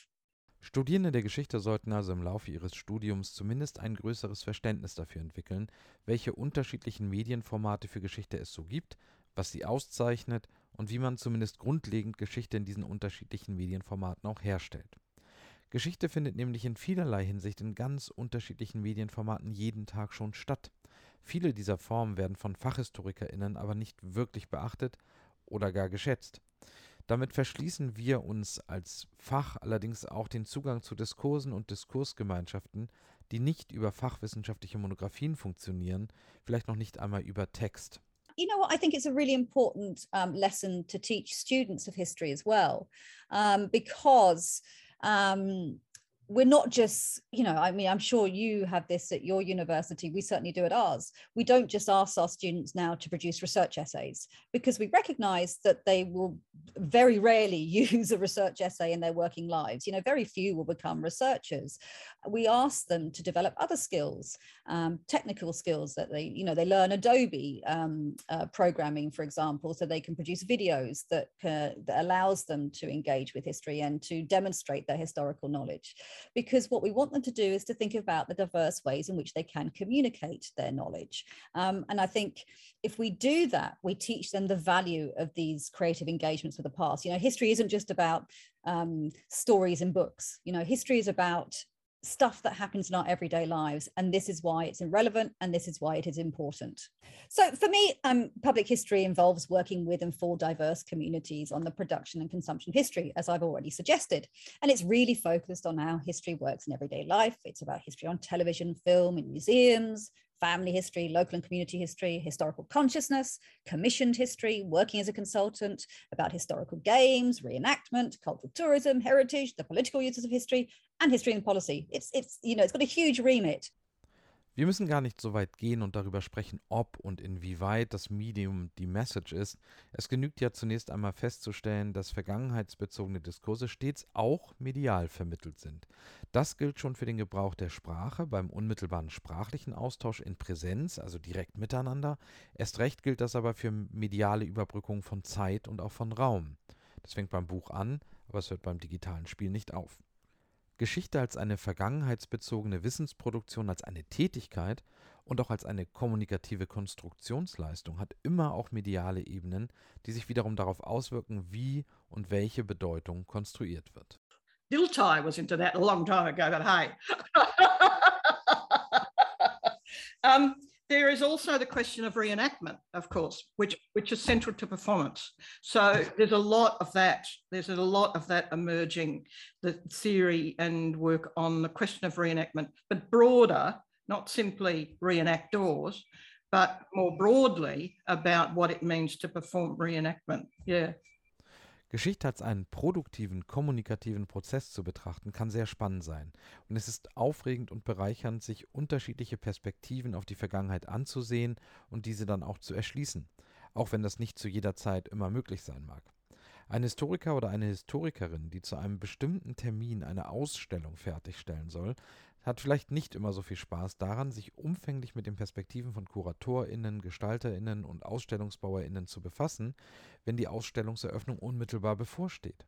Studierende der Geschichte sollten also im Laufe ihres Studiums zumindest ein größeres Verständnis dafür entwickeln, welche unterschiedlichen Medienformate für Geschichte es so gibt, was sie auszeichnet und wie man zumindest grundlegend Geschichte in diesen unterschiedlichen Medienformaten auch herstellt. Geschichte findet nämlich in vielerlei Hinsicht in ganz unterschiedlichen Medienformaten jeden Tag schon statt. Viele dieser Formen werden von FachhistorikerInnen aber nicht wirklich beachtet oder gar geschätzt. Damit verschließen wir uns als Fach allerdings auch den Zugang zu Diskursen und Diskursgemeinschaften, die nicht über fachwissenschaftliche Monographien funktionieren, vielleicht noch nicht einmal über Text. you know what? I think it's a really important um, lesson to teach students of history as well, um, because um, we're not just you know i mean i'm sure you have this at your university we certainly do at ours. We don't just ask our students now to produce research essays because we recognize that they will very rarely [LAUGHS] use a research essay in their working lives. You know very few will become researchers. We ask them to develop other skills um, technical skills that they you know they learn adobe um, uh, programming for example so they can produce videos that, uh, that allows them to engage with history and to demonstrate their historical knowledge because what we want them to do is to think about the diverse ways in which they can communicate their knowledge. Um, and I think if we do that, we teach them the value of these creative engagements with the past. You know, history isn't just about um, stories and books. You know, history is about stuff that happens in our everyday lives and this is why it's irrelevant and this is why it is important. So for me um, public history involves working with and for diverse communities on the production and consumption of history as i've already suggested. And it's really focused on how history works in everyday life. It's about history on television film in museums family history, local and community history, historical consciousness, commissioned history, working as a consultant, about historical games, reenactment, cultural tourism, heritage, the political uses of history, and history and policy. It's, it's, you know, it's got a huge remit. Wir müssen gar nicht so weit gehen und darüber sprechen, ob und inwieweit das Medium die Message ist. Es genügt ja zunächst einmal festzustellen, dass vergangenheitsbezogene Diskurse stets auch medial vermittelt sind. Das gilt schon für den Gebrauch der Sprache beim unmittelbaren sprachlichen Austausch in Präsenz, also direkt miteinander. Erst recht gilt das aber für mediale Überbrückung von Zeit und auch von Raum. Das fängt beim Buch an, aber es hört beim digitalen Spiel nicht auf. Geschichte als eine vergangenheitsbezogene Wissensproduktion, als eine Tätigkeit und auch als eine kommunikative Konstruktionsleistung hat immer auch mediale Ebenen, die sich wiederum darauf auswirken, wie und welche Bedeutung konstruiert wird. Dilthey was into that a long time ago, but hey. [LAUGHS] um, there is also the question of reenactment, of course, which, which is central to performance. So there's a lot of that. There's a lot of that emerging, the theory and work on the question of reenactment, but broader, not simply reenactors, but more broadly about what it means to perform reenactment. Yeah. Geschichte als einen produktiven, kommunikativen Prozess zu betrachten, kann sehr spannend sein. Und es ist aufregend und bereichernd, sich unterschiedliche Perspektiven auf die Vergangenheit anzusehen und diese dann auch zu erschließen, auch wenn das nicht zu jeder Zeit immer möglich sein mag. Ein Historiker oder eine Historikerin, die zu einem bestimmten Termin eine Ausstellung fertigstellen soll, hat vielleicht nicht immer so viel Spaß daran, sich umfänglich mit den Perspektiven von KuratorInnen, GestalterInnen und AusstellungsbauerInnen zu befassen, wenn die Ausstellungseröffnung unmittelbar bevorsteht.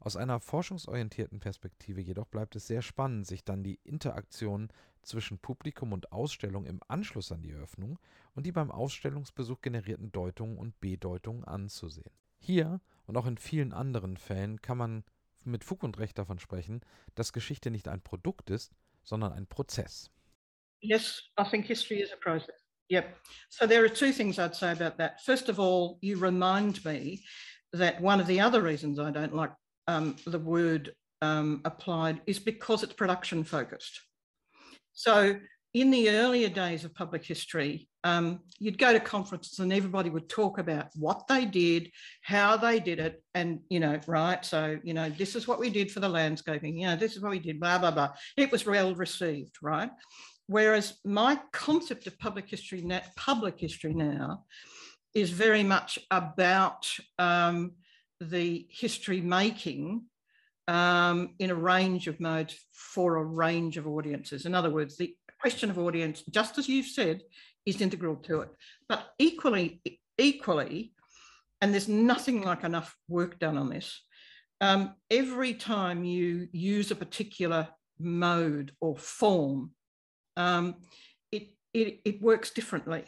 Aus einer forschungsorientierten Perspektive jedoch bleibt es sehr spannend, sich dann die Interaktion zwischen Publikum und Ausstellung im Anschluss an die Eröffnung und die beim Ausstellungsbesuch generierten Deutungen und Bedeutungen anzusehen. Hier und auch in vielen anderen Fällen kann man mit Fug und Recht davon sprechen, dass Geschichte nicht ein Produkt ist, sondern ein Prozess. Yes, I think history is a process. Yep. So there are two things I'd say about that. First of all, you remind me that one of the other reasons I don't like um, the word um, applied is because it's production focused. So in the earlier days of public history, um, you'd go to conferences and everybody would talk about what they did, how they did it, and you know, right? So you know, this is what we did for the landscaping. You know, this is what we did. Blah blah blah. It was well received, right? Whereas my concept of public history, public history now, is very much about um, the history making um, in a range of modes for a range of audiences. In other words, the question of audience, just as you've said, is integral to it. But equally, equally, and there's nothing like enough work done on this. Um, every time you use a particular mode or form, um, it, it, it works differently.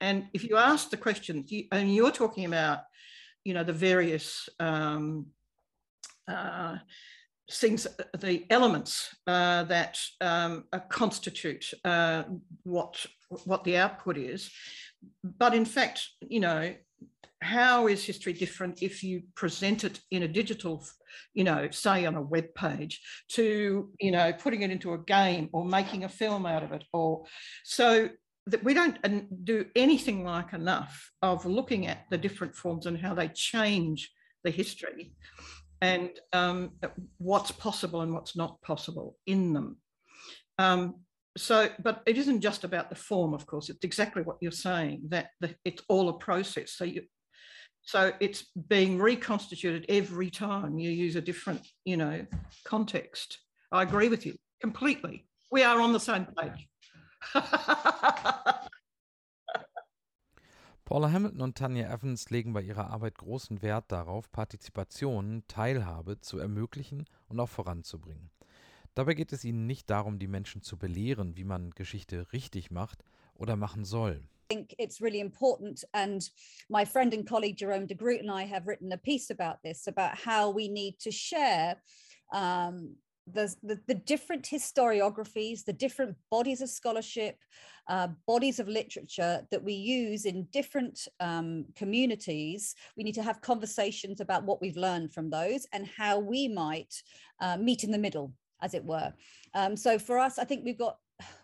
And if you ask the questions, you, and you're talking about, you know, the various um, uh, things, the elements uh, that um, uh, constitute uh, what what the output is. But in fact, you know, how is history different if you present it in a digital, you know, say on a web page, to you know putting it into a game or making a film out of it, or so that we don't do anything like enough of looking at the different forms and how they change the history and um, what's possible and what's not possible in them. Um, so, but it isn't just about the form, of course. It's exactly what you're saying that the, it's all a process. So you, so it's being reconstituted every time you use a different, you know, context. I agree with you completely. We are on the same page. [LAUGHS] Paula Hamilton und Tanja Evans legen bei ihrer Arbeit großen Wert darauf, Partizipation, Teilhabe zu ermöglichen und auch voranzubringen. Dabei geht es ihnen nicht darum, die Menschen zu belehren, wie man Geschichte richtig macht oder machen soll. I think it's really important. And my friend and colleague Jerome de Groot and I have written a piece about this about how we need to share um, the, the, the, different historiographies, the different bodies of scholarship, uh, bodies of literature that we use in different um, communities. We need to have conversations about what we've learned from those and how we might uh, meet in the middle, as it were. Um, so for us, I think we've got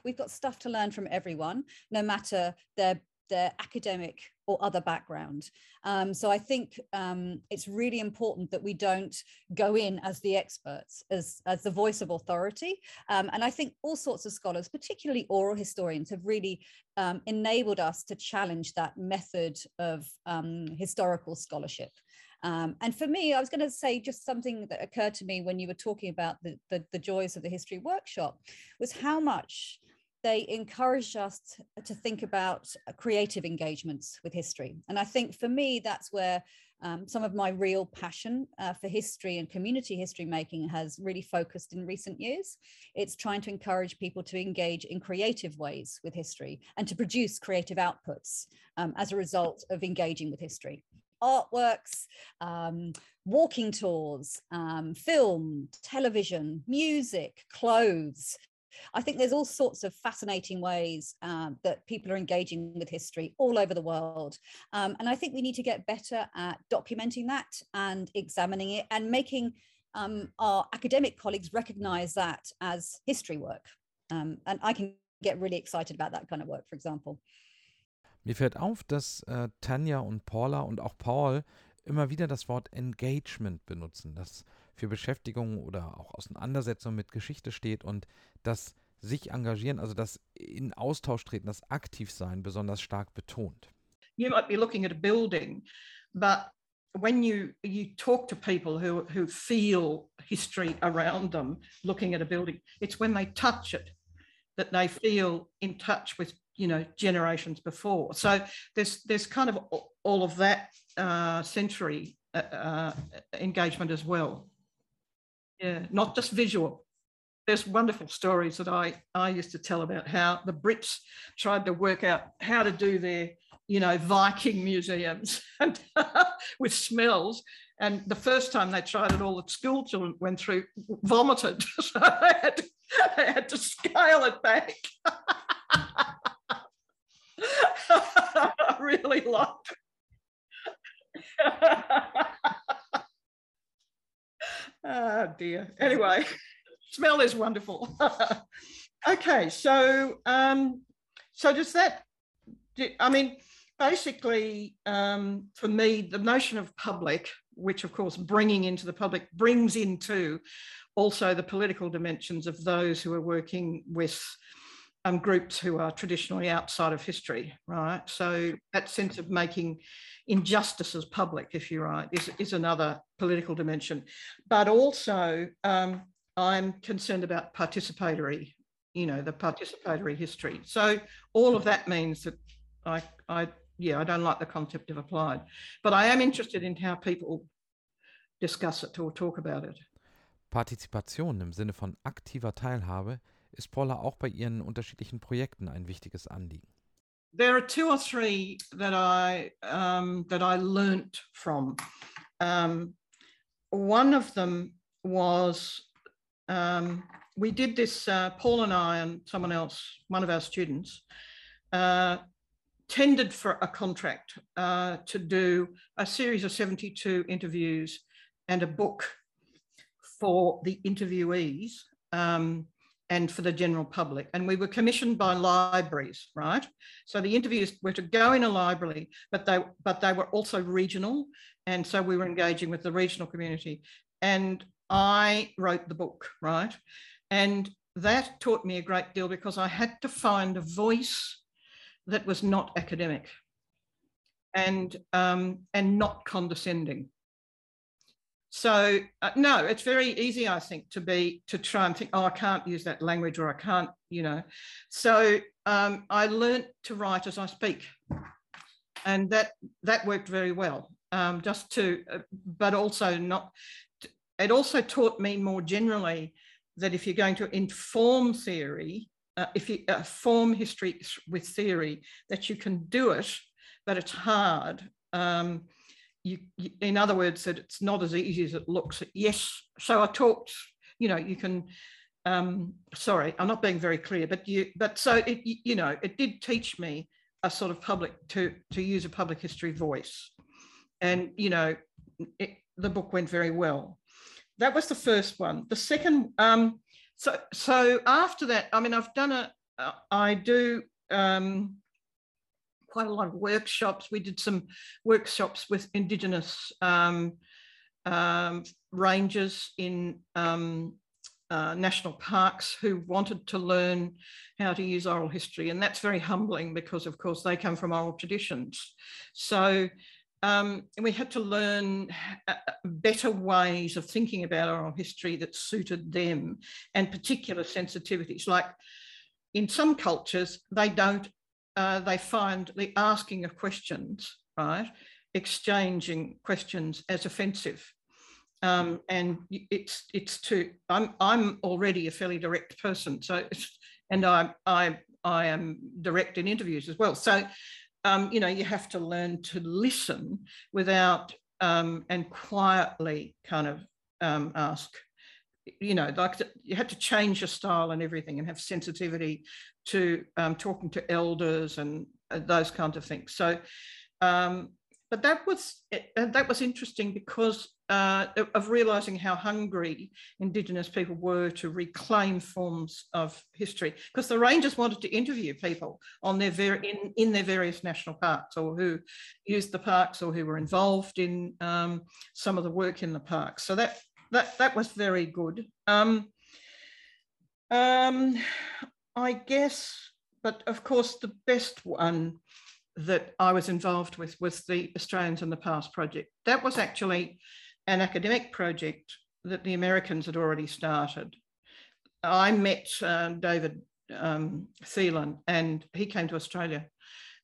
we've got stuff to learn from everyone, no matter their their academic or other background. Um, so I think um, it's really important that we don't go in as the experts, as, as the voice of authority. Um, and I think all sorts of scholars, particularly oral historians, have really um, enabled us to challenge that method of um, historical scholarship. Um, and for me, I was going to say just something that occurred to me when you were talking about the, the, the joys of the history workshop was how much they encouraged us to think about uh, creative engagements with history. And I think for me, that's where um, some of my real passion uh, for history and community history making has really focused in recent years. It's trying to encourage people to engage in creative ways with history and to produce creative outputs um, as a result of engaging with history. Artworks, um, walking tours, um, film, television, music, clothes, I think there's all sorts of fascinating ways um, that people are engaging with history all over the world. Um, and I think we need to get better at documenting that and examining it and making um, our academic colleagues recognize that as history work. Um, and I can get really excited about that kind of work, for example. Mir fällt auf, dass äh, Tanja und Paula und auch Paul immer wieder das Wort Engagement benutzen, das für Beschäftigung oder auch Auseinandersetzung mit Geschichte steht und das sich engagieren, also das in Austausch treten, das Aktivsein besonders stark betont. You might be looking at a building, but when you you talk to people who who feel history around them looking at a building it's when they touch it that they feel in touch with you know generations before so there's there's kind of all of that uh, sensory uh, uh, engagement as well yeah not just visual there's wonderful stories that I, I used to tell about how the Brits tried to work out how to do their, you know, Viking museums [LAUGHS] and with smells. And the first time they tried it, all the school children went through, vomited. [LAUGHS] So they had to, they had to scale it back. [LAUGHS] I really it. Oh dear. Anyway [LAUGHS] smell is wonderful. [LAUGHS] okay, so um, so does that? I mean, basically, um, for me, the notion of public, which of course bringing into the public brings into also the political dimensions of those who are working with um, groups who are traditionally outside of history, right? So that sense of making injustices public, if you like, is, is another political dimension. But also um, I'm concerned about participatory, you know, the participatory history. So all of that means that I, I, yeah, I don't like the concept of applied, but I am interested in how people discuss it or talk about it. Partizipation im Sinne von aktiver Teilhabe ist Paula auch bei ihren unterschiedlichen Projekten ein wichtiges Anliegen. There are two or three that I um, that I learnt from. Um, one of them was um, we did this, uh, Paul and I and someone else, one of our students, uh, tendered for a contract uh, to do a series of 72 interviews and a book for the interviewees um, and for the general public. And we were commissioned by libraries, right? So the interviews were to go in a library, but they but they were also regional. And so we were engaging with the regional community. And I wrote the book, right? And that taught me a great deal because I had to find a voice that was not academic and um, and not condescending. So uh, no, it's very easy, I think, to be to try and think, oh, I can't use that language or I can't, you know. So um, I learned to write as I speak, and that that worked very well. Um, just to, uh, but also not it also taught me more generally that if you're going to inform theory, uh, if you uh, form history with theory, that you can do it, but it's hard. Um, you, in other words, that it's not as easy as it looks. Yes, so I talked. You know, you can. Um, sorry, I'm not being very clear, but you, but so it, you know, it did teach me a sort of public to to use a public history voice, and you know, it, the book went very well. That was the first one. The second, um, so so after that, I mean, I've done a, uh, do um, quite a lot of workshops. We did some workshops with Indigenous um, um, rangers in um, uh, national parks who wanted to learn how to use oral history. And that's very humbling because, of course, they come from oral traditions. So um, we had to learn uh, better ways of thinking about oral history that suited them and particular sensitivities. Like in some cultures, they don't, uh, they find the asking of questions, right, exchanging questions as offensive. Um, and it's it's too. I'm I'm already a fairly direct person, so and I I I am direct in interviews as well. So um, you know, you have to learn to listen without um, and quietly kind of um, ask. You know, like you had to change your style and everything, and have sensitivity to um, talking to elders and uh, those kinds of things. So, um, but that was uh, that was interesting because uh, of realizing how hungry Indigenous people were to reclaim forms of history. Because the rangers wanted to interview people on their ver- in, in their various national parks or who used the parks or who were involved in um, some of the work in the parks. So that that that was very good. Um, um, I guess, but of course, the best one that I was involved with was the Australians in the Past project. That was actually an academic project that the Americans had already started. I met uh, David um, Thelen and he came to Australia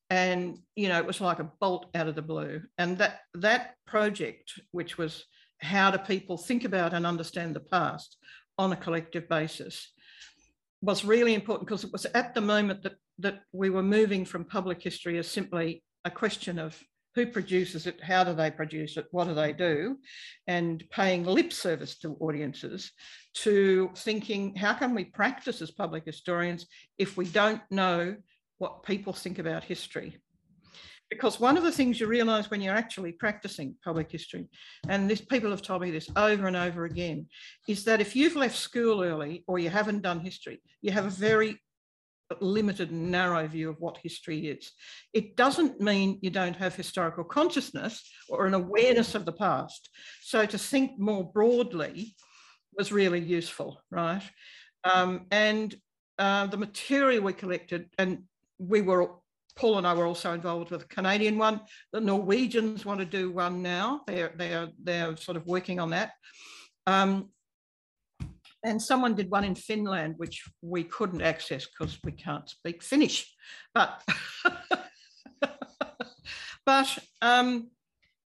and you know it was like a bolt out of the blue and that that project which was how do people think about and understand the past on a collective basis was really important because it was at the moment that that we were moving from public history as simply a question of who produces it, how do they produce it, what do they do, and paying lip service to audiences, to thinking how can we practice as public historians if we don't know what people think about history. Because one of the things you realise when you're actually practicing public history, and this people have told me this over and over again, is that if you've left school early or you haven't done history, you have a very limited and narrow view of what history is. It doesn't mean you don't have historical consciousness or an awareness of the past. So to think more broadly was really useful, right? Um, and uh, the material we collected, and we were, Paul and I were also involved with a Canadian one. The Norwegians want to do one now. They're, they're, they're sort of working on that. Um, and someone did one in Finland, which we couldn't access because we can't speak Finnish. But [LAUGHS] but um,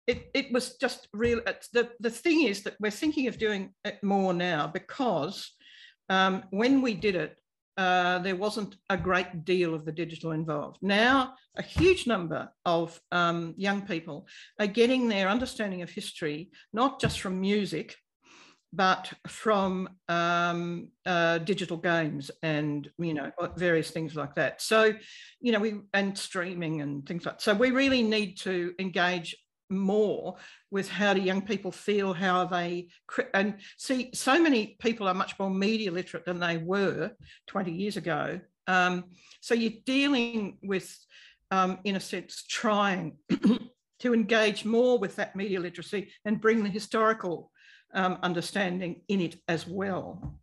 it, it was just real. The, the thing is that we're thinking of doing it more now because um, when we did it, uh, there wasn't a great deal of the digital involved. Now, a huge number of um, young people are getting their understanding of history, not just from music, but from um, uh, digital games and you know various things like that. So, you know, we and streaming and things like. So we really need to engage more with how do young people feel, how they and see. So many people are much more media literate than they were 20 years ago. Um, so you're dealing with, um, in a sense, trying [CLEARS THROAT] to engage more with that media literacy and bring the historical um, understanding in it as well.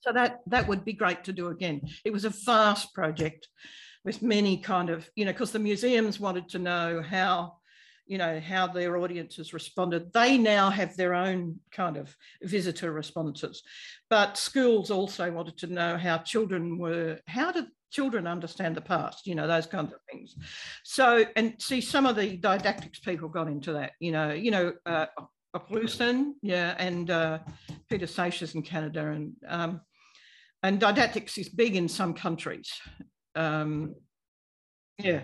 So that, that would be great to do again. It was a vast project with many kind of, you know, because the museums wanted to know how, you know, how their audiences responded. They now have their own kind of visitor responses. But schools also wanted to know how children were, how did children understand the past, you know, those kinds of things. So, and see, some of the didactics people got into that, you know, you know, uh, Okhluson, yeah, and uh, Peter Seixas in Canada, and um, and didactics is big in some countries. Um, yeah.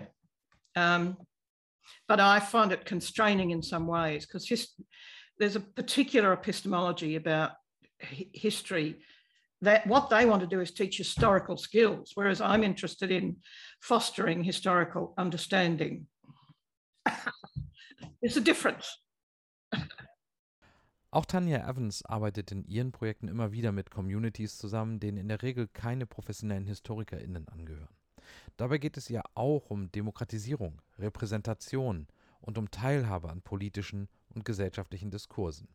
Um, but I find it constraining in some ways because there's a particular epistemology about history that what they want to do is teach historical skills, whereas I'm interested in fostering historical understanding. [LAUGHS] There's a difference. [LAUGHS] Auch Tanja Evans arbeitet in ihren Projekten immer wieder mit Communities zusammen, denen in der Regel keine professionellen HistorikerInnen angehören. Dabei geht es ihr auch um Demokratisierung, Repräsentation und um Teilhabe an politischen und gesellschaftlichen Diskursen.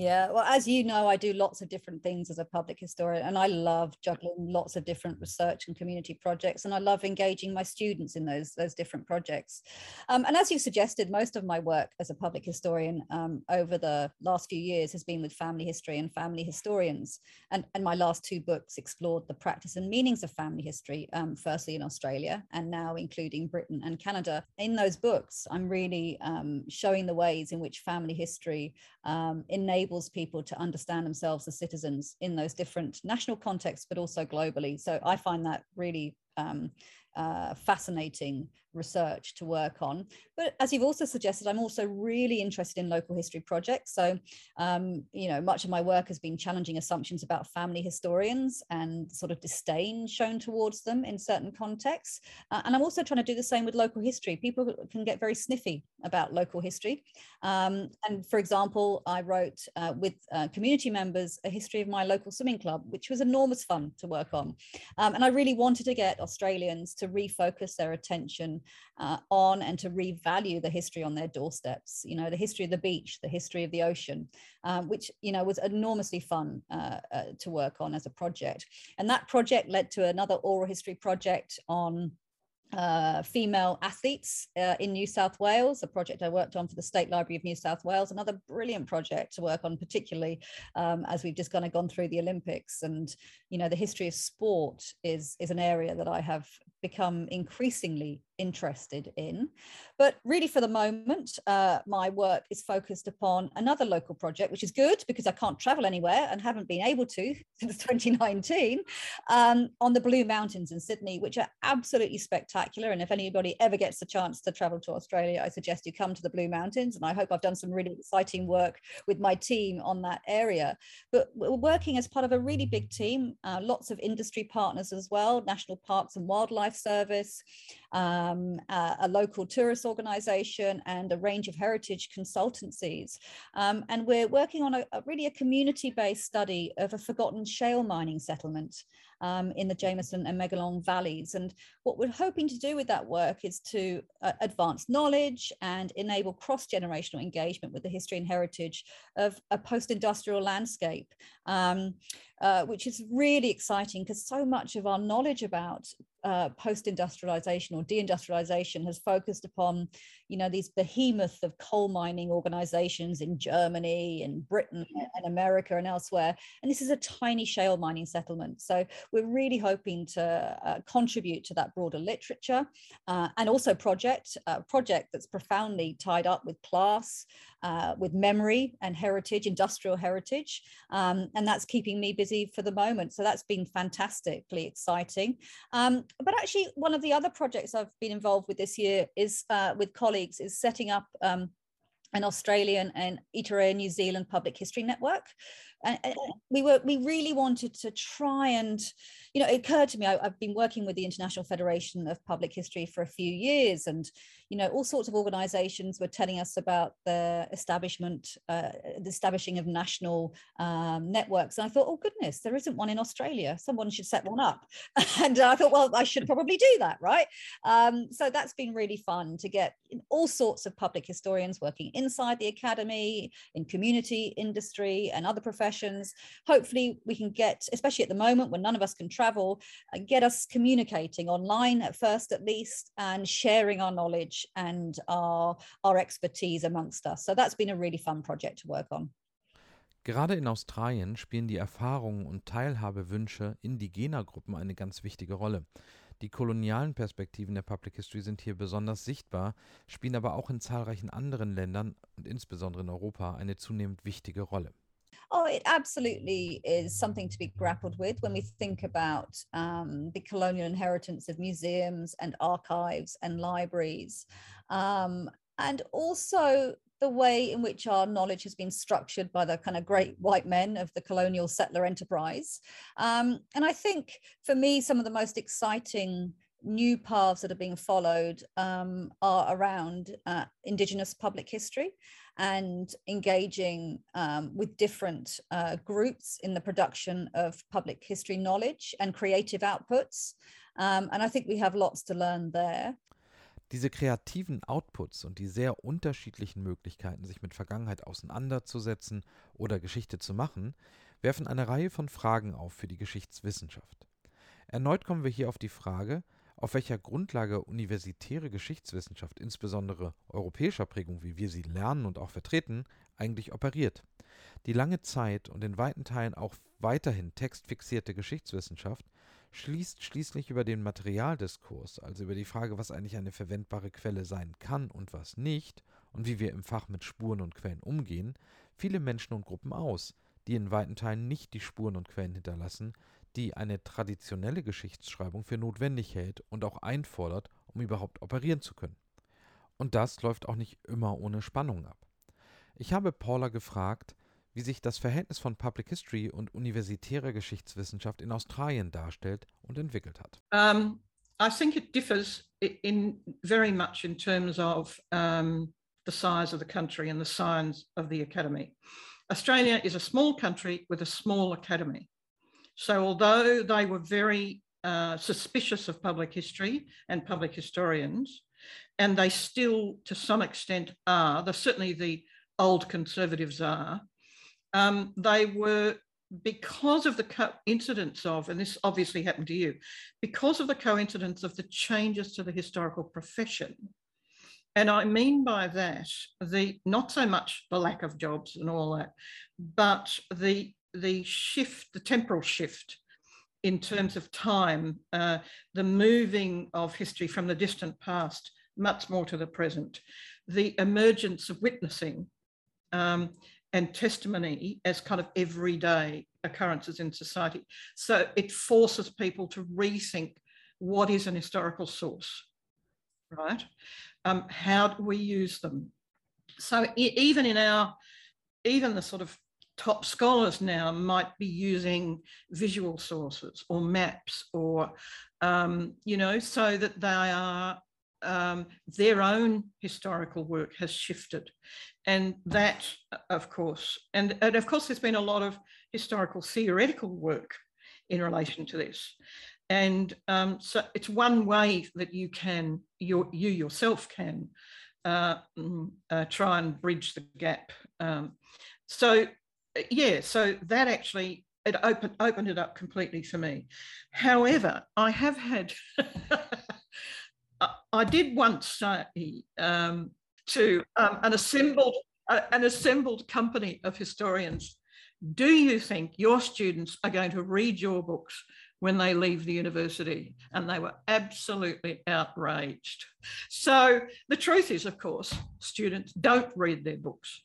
Yeah, well, as you know, I do lots of different things as a public historian, and I love juggling lots of different research and community projects, and I love engaging my students in those those different projects. Um, and as you suggested, most of my work as a public historian um, over the last few years has been with family history and family historians, and and my last two books explored the practice and meanings of family history, um, firstly in Australia and now including Britain and Canada. In those books, I'm really um, showing the ways in which family history um, enables people to understand themselves as citizens in those different national contexts, but also globally. So I find that really um, uh, fascinating research to work on. But as you've also suggested, I'm also really interested in local history projects. So, um, you know, much of my work has been challenging assumptions about family historians and sort of disdain shown towards them in certain contexts. Uh, and I'm also trying to do the same with local history. People can get very sniffy about local history. Um, and for example, I wrote uh, with uh, community members a history of my local swimming club, which was enormous fun to work on. Um, and I really wanted to get Australians to refocus their attention uh, on and to revalue the history on their doorsteps. You know, the history of the beach, the history of the ocean, um, which you know was enormously fun uh, uh, to work on as a project. And that project led to another oral history project on uh, female athletes uh, in New South Wales, a project I worked on for the State Library of New South Wales, another brilliant project to work on, particularly um, as we've just kind of gone through the Olympics. And, you know, the history of sport is, is an area that I have become increasingly interested in. But really, for the moment, uh, my work is focused upon another local project, which is good because I can't travel anywhere and haven't been able to [LAUGHS] since 2019, um, on the Blue Mountains in Sydney, which are absolutely spectacular. And if anybody ever gets the chance to travel to Australia, I suggest you come to the Blue Mountains. And I hope I've done some really exciting work with my team on that area. But we're working as part of a really big team, uh, lots of industry partners as well, National Parks and Wildlife Service um, a, a, local tourist organization, and a range of heritage consultancies. Um, and we're working on a, a really a community-based study of a forgotten shale mining settlement um, in the Jamison and Megalong valleys. And what we're hoping to do with that work is to uh, advance knowledge and enable cross-generational engagement with the history and heritage of a post-industrial landscape, um, uh, which is really exciting because so much of our knowledge about uh, post-industrialization or deindustrialization has focused upon, you know, these behemoth of coal mining organizations in Germany and Britain and America and elsewhere. And this is a tiny shale mining settlement. So we're really hoping to uh, contribute to that broader literature uh, and also project, a project that's profoundly tied up with class, uh, with memory and heritage, industrial heritage. Um, and that's keeping me busy for the moment. So that's been fantastically exciting. Um, but actually, one of the other projects I've been involved with this year is uh, with colleagues is setting up um, an Australian and Aotearoa New Zealand public history network. And, we were we really wanted to try and you know it occurred to me I, have been working with the international federation of public history for a few years and you know all sorts of organizations were telling us about the establishment uh, the establishing of national um, networks. And i thought oh goodness there isn't one in australia. Someone should set one up. [LAUGHS] And i thought well i should probably do that right? Um, so that's been really fun to get all sorts of public historians working inside the academy in community industry and other professions. Hopefully, we can get, especially at the moment when none of us can travel, uh, get us communicating online at first, at least, and sharing our knowledge and our, our expertise amongst us. So that's been a really fun project to work on. Gerade in Australien spielen die Erfahrungen und Teilhabewünsche indigener Gruppen eine ganz wichtige Rolle. Die kolonialen Perspektiven der Public History sind hier besonders sichtbar, spielen aber auch in zahlreichen anderen Ländern und insbesondere in Europa eine zunehmend wichtige Rolle. Oh, it absolutely is something to be grappled with when we think about um, the colonial inheritance of museums and archives and libraries. Um, and also the way in which our knowledge has been structured by the kind of great white men of the colonial settler enterprise. Um, and I think for me, some of the most exciting new paths that are being followed um, are around uh, Indigenous public history and engaging um, with different uh, groups in the production of public history knowledge and creative outputs. Um, and I think we have lots to learn there. Diese kreativen Outputs und die sehr unterschiedlichen Möglichkeiten, sich mit Vergangenheit auseinanderzusetzen oder Geschichte zu machen, werfen eine Reihe von Fragen auf für die Geschichtswissenschaft. Erneut kommen wir hier auf die Frage, auf welcher Grundlage universitäre Geschichtswissenschaft, insbesondere europäischer Prägung, wie wir sie lernen und auch vertreten, eigentlich operiert. Die lange Zeit und in weiten Teilen auch weiterhin textfixierte Geschichtswissenschaft schließt schließlich über den Materialdiskurs, also über die Frage, was eigentlich eine verwendbare Quelle sein kann und was nicht, und wie wir im Fach mit Spuren und Quellen umgehen, viele Menschen und Gruppen aus, die in weiten Teilen nicht die Spuren und Quellen hinterlassen, die eine traditionelle Geschichtsschreibung für notwendig hält und auch einfordert, um überhaupt operieren zu können. Und das läuft auch nicht immer ohne Spannung ab. Ich habe Paula gefragt, wie sich das Verhältnis von Public History und universitärer Geschichtswissenschaft in Australien darstellt und entwickelt hat. Um, I think it differs in very much in terms of um, the size of the country and the size of the academy. Australia is a small country with a small academy. So although they were very uh, suspicious of public history and public historians, and they still, to some extent, are, certainly the old conservatives are, um, they were because of the coincidence of, and this obviously happened to you, because of the coincidence of the changes to the historical profession. And I mean by that, the not so much the lack of jobs and all that, but the the shift, the temporal shift in terms of time, uh, the moving of history from the distant past much more to the present, the emergence of witnessing, um, and testimony as kind of everyday occurrences in society. So it forces people to rethink what is an historical source, right? Um, how do we use them? So even in our, even the sort of top scholars now might be using visual sources or maps or, um, you know, so that they are um, their own historical work has shifted. And that, of course, and, and of course, there's been a lot of historical theoretical work in relation to this. And um, so it's one way that you can, you, you yourself can uh, mm, uh, try and bridge the gap. Um, so, yeah, so that actually, it opened, opened it up completely for me. However, I have had [LAUGHS] I did once say um, to um, an assembled uh, an assembled company of historians, "Do you think your students are going to read your books when they leave the university?" And they were absolutely outraged. So the truth is, of course, students don't read their books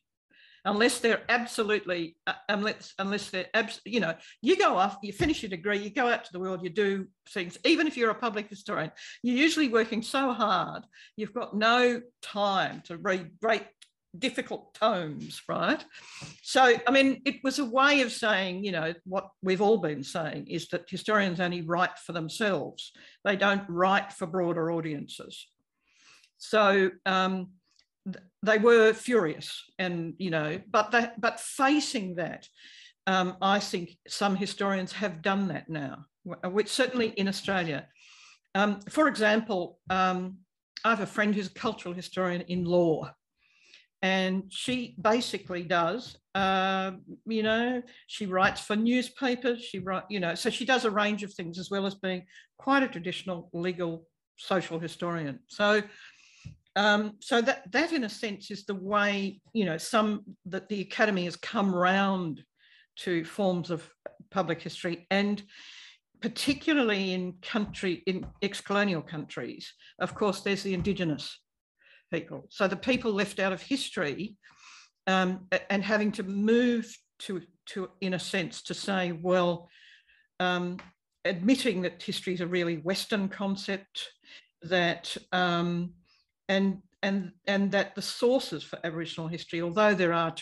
unless they're absolutely uh, unless unless they're abs- you know you go off you finish your degree you go out to the world you do things. Even if you're a public historian you're usually working so hard you've got no time to read great difficult tomes right? So i mean it was a way of saying you know what we've all been saying is that historians only write for themselves. They don't write for broader audiences. So um, they were furious and you know but that but facing that um, i think some historians have done that now which certainly in australia. Um, for example um, i have a friend who's a cultural historian in law and she basically does uh, you know she writes for newspapers she write you know so she does a range of things as well as being quite a traditional legal social historian. So um, so that that in a sense is the way you know some that the academy has come round to forms of public history and particularly in country in ex-colonial countries of course there's the indigenous people. So the people left out of history um, and having to move to, to in a sense, to say, well, um, admitting that history is a really Western concept, that um, and and and that the sources for Aboriginal history, although there are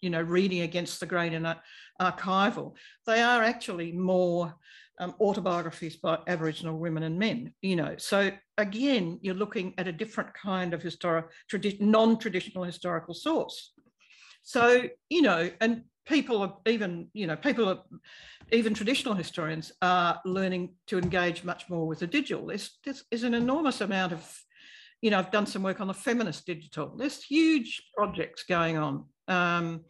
you know reading against the grain and archival, they are actually more um, autobiographies by Aboriginal women and men. You know, so again, you're looking at a different kind of historic, tradi- non-traditional historical source. So you know, and people are even you know people are even traditional historians are learning to engage much more with the digital. There's, there's an enormous amount of, you know, I've done some work on the feminist digital. There's huge projects going on um,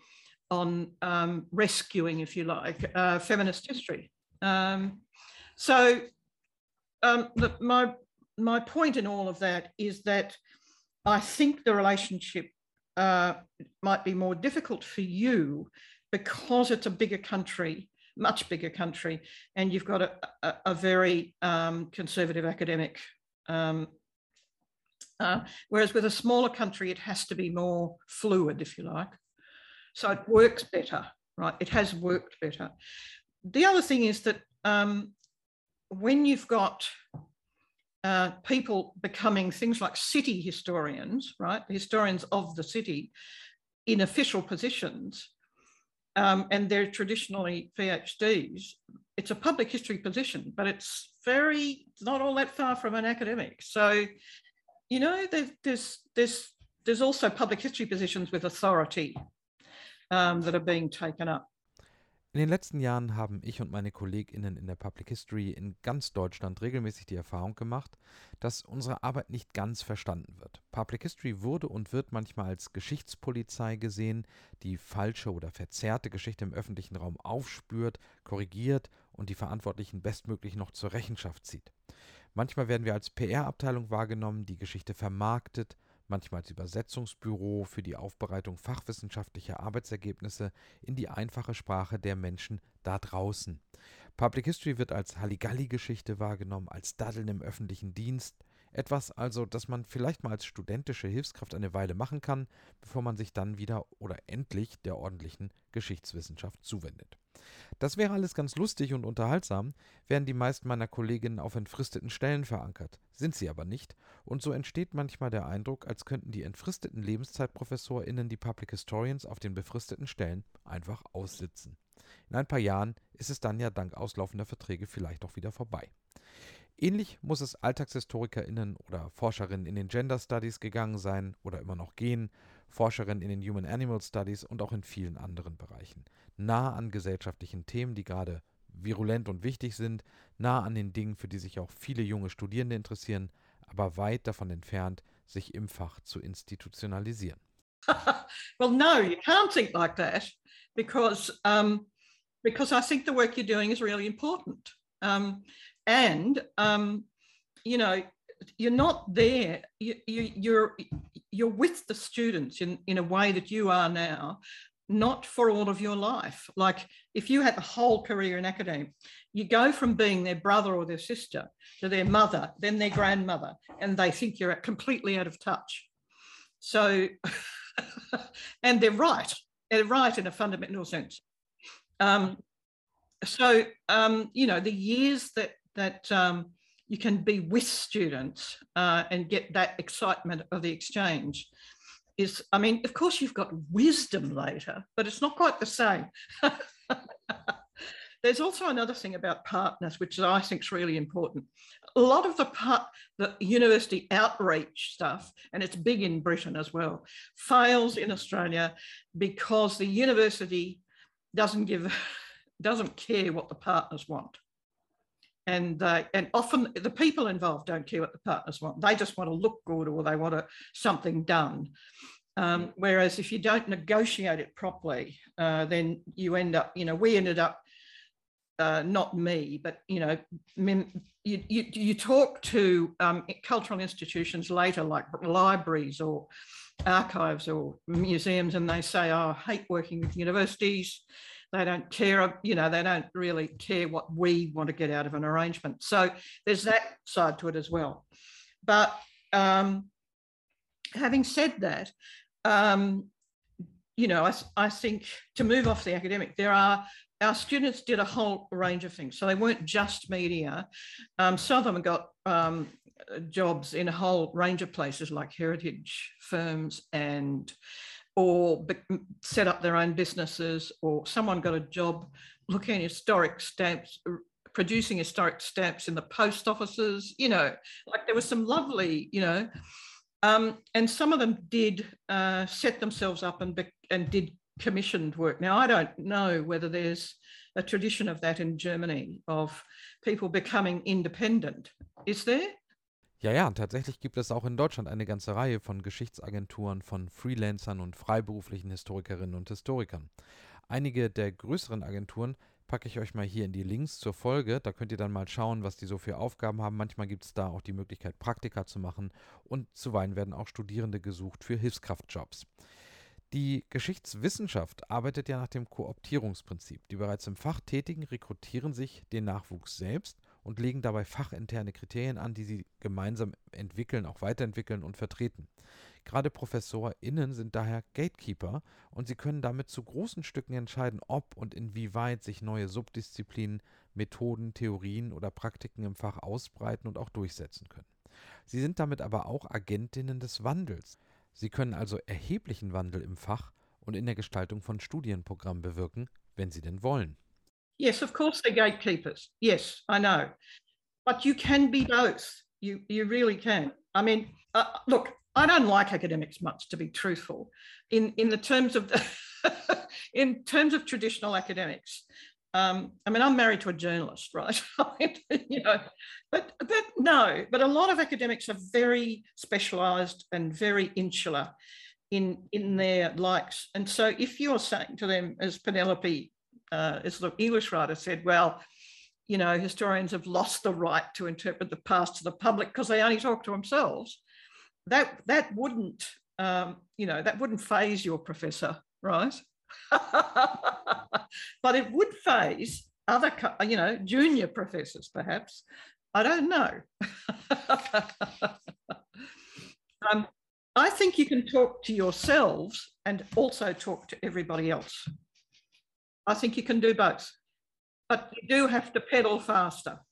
on um, rescuing, if you like, uh, feminist history. Um, so um, the, my my point in all of that is that I think the relationship uh, might be more difficult for you because it's a bigger country much bigger country, and you've got a, a, a very um, conservative academic. Uh, whereas with a smaller country, it has to be more fluid, if you like. So it works better, right? It has worked better. The other thing is that um, when you've got uh, people becoming things like city historians, right? Historians of the city in official positions, um, and they're traditionally PhDs. It's a public history position, but it's very not all that far from an academic. So, you know, there's there's there's also public history positions with authority um, that are being taken up. In den letzten Jahren haben ich und meine KollegInnen in der Public History in ganz Deutschland regelmäßig die Erfahrung gemacht, dass unsere Arbeit nicht ganz verstanden wird. Public History wurde und wird manchmal als Geschichtspolizei gesehen, die falsche oder verzerrte Geschichte im öffentlichen Raum aufspürt, korrigiert und die Verantwortlichen bestmöglich noch zur Rechenschaft zieht. Manchmal werden wir als PR-Abteilung wahrgenommen, die Geschichte vermarktet, manchmal als Übersetzungsbüro für die Aufbereitung fachwissenschaftlicher Arbeitsergebnisse in die einfache Sprache der Menschen da draußen. Public History wird als Halligalli-Geschichte wahrgenommen, als Daddeln im öffentlichen Dienst, etwas also, das man vielleicht mal als studentische Hilfskraft eine Weile machen kann, bevor man sich dann wieder oder endlich der ordentlichen Geschichtswissenschaft zuwendet. Das wäre alles ganz lustig und unterhaltsam, wären die meisten meiner Kolleginnen auf entfristeten Stellen verankert, sind sie aber nicht, und so entsteht manchmal der Eindruck, als könnten die entfristeten LebenszeitprofessorInnen die Public Historians auf den befristeten Stellen einfach aussitzen. In ein paar Jahren ist es dann ja dank auslaufender Verträge vielleicht auch wieder vorbei. Ähnlich muss es AlltagshistorikerInnen oder Forscherinnen in den Gender Studies gegangen sein oder immer noch gehen, Forscherinnen in den Human Animal Studies und auch in vielen anderen Bereichen. Nah an gesellschaftlichen Themen, die gerade virulent und wichtig sind, nah an den Dingen, für die sich auch viele junge Studierende interessieren, aber weit davon entfernt, sich im Fach zu institutionalisieren. [LAUGHS] well, no, you can't think like that because um, because I think the work you're doing is really important. Um, and um, you know you're not there. You, you, you're you're with the students in, in a way that you are now not for all of your life. Like if you had a whole career in academia you go from being their brother or their sister to their mother then their grandmother and they think you're completely out of touch. So [LAUGHS] and they're right. They're right in a fundamental sense. Um, so um, you know the years that that um, you can be with students uh, and get that excitement of the exchange is, I mean, of course, you've got wisdom later, but it's not quite the same. [LAUGHS] There's also another thing about partners, which I think is really important. A lot of the part, the university outreach stuff, and it's big in Britain as well, fails in Australia because the university doesn't give, [LAUGHS] doesn't care what the partners want and uh, and often the people involved don't care what the partners want. They just want to look good or they want a, something done. Um, whereas if you don't negotiate it properly, uh, then you end up, you know, we ended up, uh, not me, but you know, you you, you talk to um, cultural institutions later, like libraries or archives or museums, and they say, "Oh, I hate working with universities." They don't care, you know, they don't really care what we want to get out of an arrangement. So there's that side to it as well. But um, having said that, um, you know, I, I think to move off the academic, there are our students did a whole range of things. So they weren't just media. Um, some of them got um, jobs in a whole range of places like heritage firms and or set up their own businesses or someone got a job looking at historic stamps producing historic stamps in the post offices you know like there was some lovely you know um, and some of them did uh, set themselves up and, and did commissioned work. Now, I don't know whether there's a tradition of that in Germany, of people becoming independent. Is there? Ja, ja, tatsächlich gibt es auch in Deutschland eine ganze Reihe von Geschichtsagenturen, von Freelancern und freiberuflichen Historikerinnen und Historikern. Einige der größeren Agenturen packe ich euch mal hier in die Links zur Folge. Da könnt ihr dann mal schauen, was die so für Aufgaben haben. Manchmal gibt es da auch die Möglichkeit, Praktika zu machen und zuweilen werden auch Studierende gesucht für Hilfskraftjobs. Die Geschichtswissenschaft arbeitet ja nach dem Kooptierungsprinzip. Die bereits im Fach Tätigen rekrutieren sich den Nachwuchs selbst und legen dabei fachinterne Kriterien an, die sie gemeinsam entwickeln, auch weiterentwickeln und vertreten. Gerade ProfessorInnen sind daher Gatekeeper und sie können damit zu großen Stücken entscheiden, ob und inwieweit sich neue Subdisziplinen, Methoden, Theorien oder Praktiken im Fach ausbreiten und auch durchsetzen können. Sie sind damit aber auch Agentinnen des Wandels. Sie können also erheblichen Wandel im Fach und in der Gestaltung von Studienprogrammen bewirken, wenn Sie denn wollen. Yes, of course they're gatekeepers. Yes, I know. But you can be both. You, you really can. I mean, uh, look, I don't like academics much, to be truthful. In, in the terms of [LAUGHS] in terms of traditional academics, um, I mean, I'm married to a journalist, right? [LAUGHS] you know, but but no, but a lot of academics are very specialised and very insular in in their likes. And so, if you're saying to them, as Penelope, uh, the English writer said, well, you know, historians have lost the right to interpret the past to the public because they only talk to themselves. That that wouldn't, um, you know, that wouldn't faze your professor, right? [LAUGHS] but it would faze other, you know, junior professors, perhaps. I don't know. [LAUGHS] um, I think you can talk to yourselves and also talk to everybody else. I think you can do both, but you do have to pedal faster.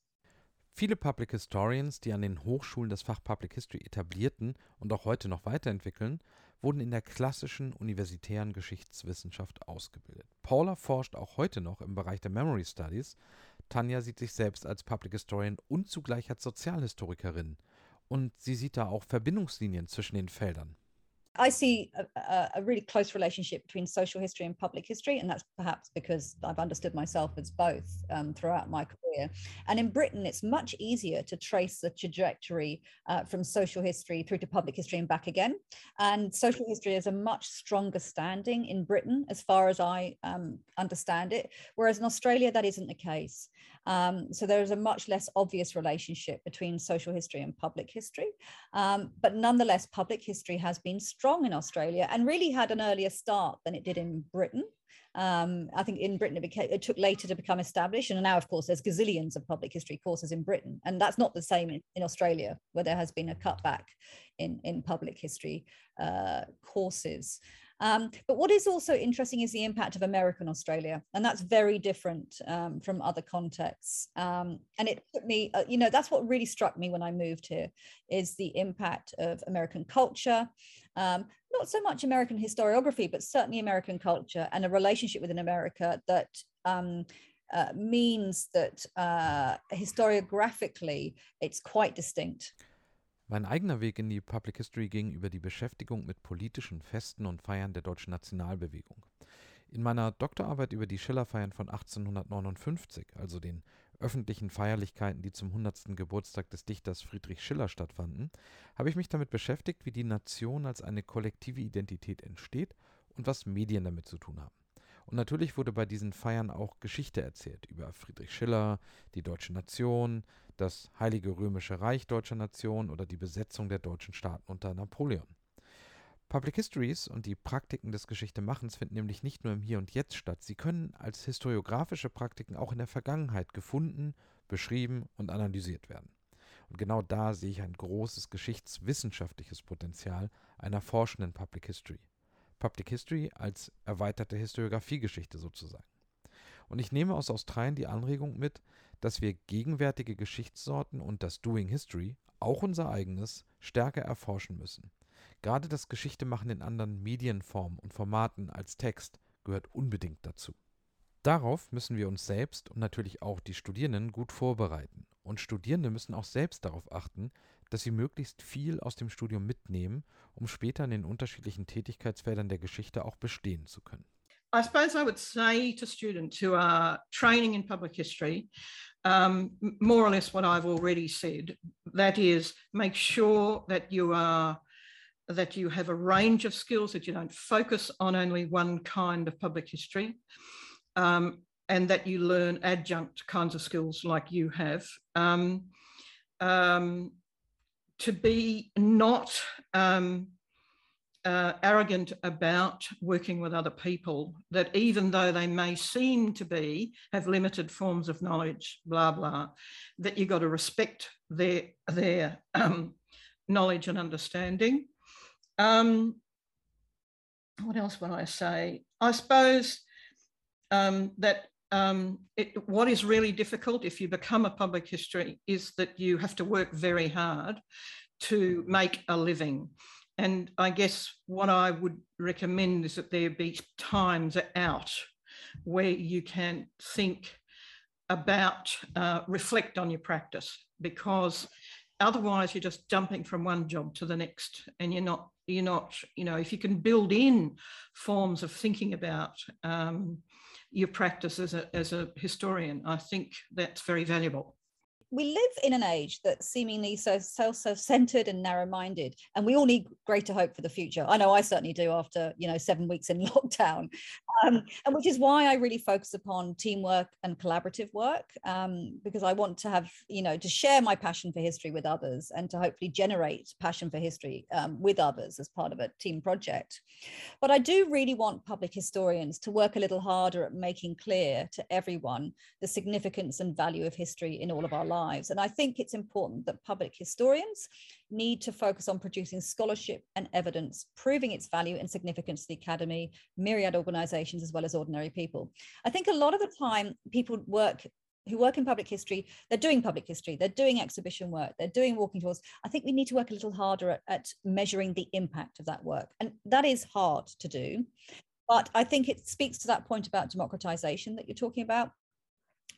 Viele Public Historians, die an den Hochschulen das Fach Public History etablierten und auch heute noch weiterentwickeln, wurden in der klassischen universitären Geschichtswissenschaft ausgebildet. Paula forscht auch heute noch im Bereich der Memory Studies. Tanja sieht sich selbst als Public Historian und zugleich als Sozialhistorikerin. Und sie sieht da auch Verbindungslinien zwischen den Feldern. I see a, a, really close relationship between social history and public history, and that's perhaps because I've understood myself as both um, throughout my career. And in Britain, it's much easier to trace the trajectory uh, from social history through to public history and back again. And social history is a much stronger standing in Britain, as far as I um, understand it, whereas in Australia, that isn't the case. Um, so there is a much less obvious relationship between social history and public history. Um, but nonetheless, public history has been strong in Australia and really had an earlier start than it did in Britain. Um, I think in Britain it, became, it took later to become established, and now, of course, there's gazillions of public history courses in Britain, and that's not the same in, in Australia, where there has been a cutback in in public history uh, courses. Um, but what is also interesting is the impact of American Australia, and that's very different um, from other contexts. Um, and it put me, uh, you know, that's what really struck me when I moved here is the impact of American culture, um, not so much American historiography, but certainly American culture and a relationship within America that. Um, uh, means that uh, historiographically it's quite distinct. Mein eigener Weg in die Public History ging über die Beschäftigung mit politischen Festen und Feiern der deutschen Nationalbewegung. In meiner Doktorarbeit über die Schillerfeiern von 1859, also den öffentlichen Feierlichkeiten, die zum 100. Geburtstag des Dichters Friedrich Schiller stattfanden, habe ich mich damit beschäftigt, wie die Nation als eine kollektive Identität entsteht und was Medien damit zu tun haben. Und natürlich wurde bei diesen Feiern auch Geschichte erzählt über Friedrich Schiller, die deutsche Nation, das Heilige Römische Reich deutscher Nation oder die Besetzung der deutschen Staaten unter Napoleon. Public Histories und die Praktiken des Geschichtemachens finden nämlich nicht nur im Hier und Jetzt statt, sie können als historiografische Praktiken auch in der Vergangenheit gefunden, beschrieben und analysiert werden. Und genau da sehe ich ein großes geschichtswissenschaftliches Potenzial einer forschenden Public History. Public History als erweiterte Historiografiegeschichte sozusagen. Und ich nehme aus Australien die Anregung mit, dass wir gegenwärtige Geschichtssorten und das Doing History, auch unser eigenes, stärker erforschen müssen. Gerade das Geschichtemachen in anderen Medienformen und Formaten als Text gehört unbedingt dazu. Darauf müssen wir uns selbst und natürlich auch die Studierenden gut vorbereiten. Und Studierende müssen auch selbst darauf achten, dass sie möglichst viel aus dem Studium mitnehmen, um später in den unterschiedlichen Tätigkeitsfeldern der Geschichte auch bestehen zu können. I suppose I would say to students who are training in public history, um, more or less what I've already said. That is, make sure that you are that you have a range of skills, that you don't focus on only one kind of public history, um, and that you learn adjunct kinds of skills like you have. Um, um to be not um, uh, arrogant about working with other people, that even though they may seem to be, have limited forms of knowledge, blah, blah, that you've got to respect their, their um, knowledge and understanding. Um, what else would I say? I suppose um, that um, it, what is really difficult if you become a public history is that you have to work very hard to make a living. And I guess what I would recommend is that there be times out where you can think about, uh, reflect on your practice, because otherwise you're just jumping from one job to the next and you're not you're not you know if you can build in forms of thinking about um, your practice as a, as a historian i think that's very valuable we live in an age that's seemingly so self centered and narrow minded, and we all need greater hope for the future. I know I certainly do after you know seven weeks in [LAUGHS] lockdown, um, and which is why I really focus upon teamwork and collaborative work um, because I want to have you know to share my passion for history with others and to hopefully generate passion for history um, with others as part of a team project. But I do really want public historians to work a little harder at making clear to everyone the significance and value of history in all of our lives lives. And I think it's important that public historians need to focus on producing scholarship and evidence, proving its value and significance to the academy, myriad organizations, as well as ordinary people. I think a lot of the time people work who work in public history, they're doing public history, they're doing exhibition work, they're doing walking tours. I think we need to work a little harder at, at measuring the impact of that work. And that is hard to do. But I think it speaks to that point about democratization that you're talking about.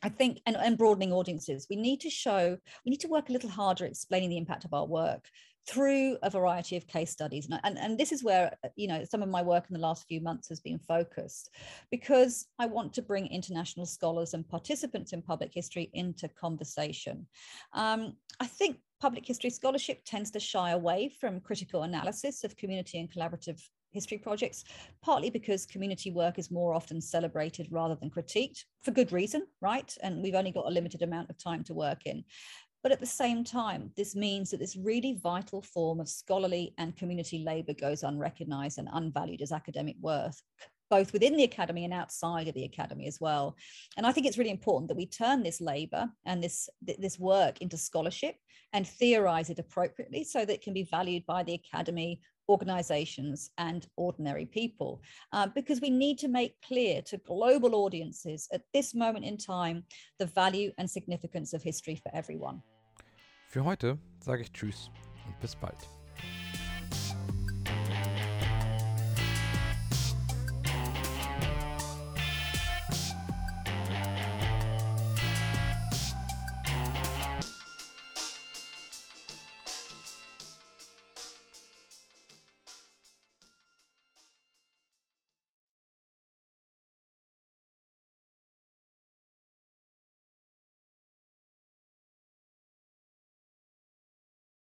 I think, and, and broadening audiences, we need to show, we need to work a little harder explaining the impact of our work through a variety of case studies. And, and, and, this is where, you know, some of my work in the last few months has been focused because I want to bring international scholars and participants in public history into conversation. Um, I think public history scholarship tends to shy away from critical analysis of community and collaborative history projects, partly because community work is more often celebrated rather than critiqued for good reason, right? And we've only got a limited amount of time to work in. But at the same time, this means that this really vital form of scholarly and community labour goes unrecognised and unvalued as academic worth, both within the academy and outside of the academy as well. And I think it's really important that we turn this labour and this, this work into scholarship and theorize it appropriately so that it can be valued by the academy organizations and ordinary people uh, because we need to make clear to global audiences at this moment in time the value and significance of history for everyone. Für heute sage ich Tschüss und bis bald.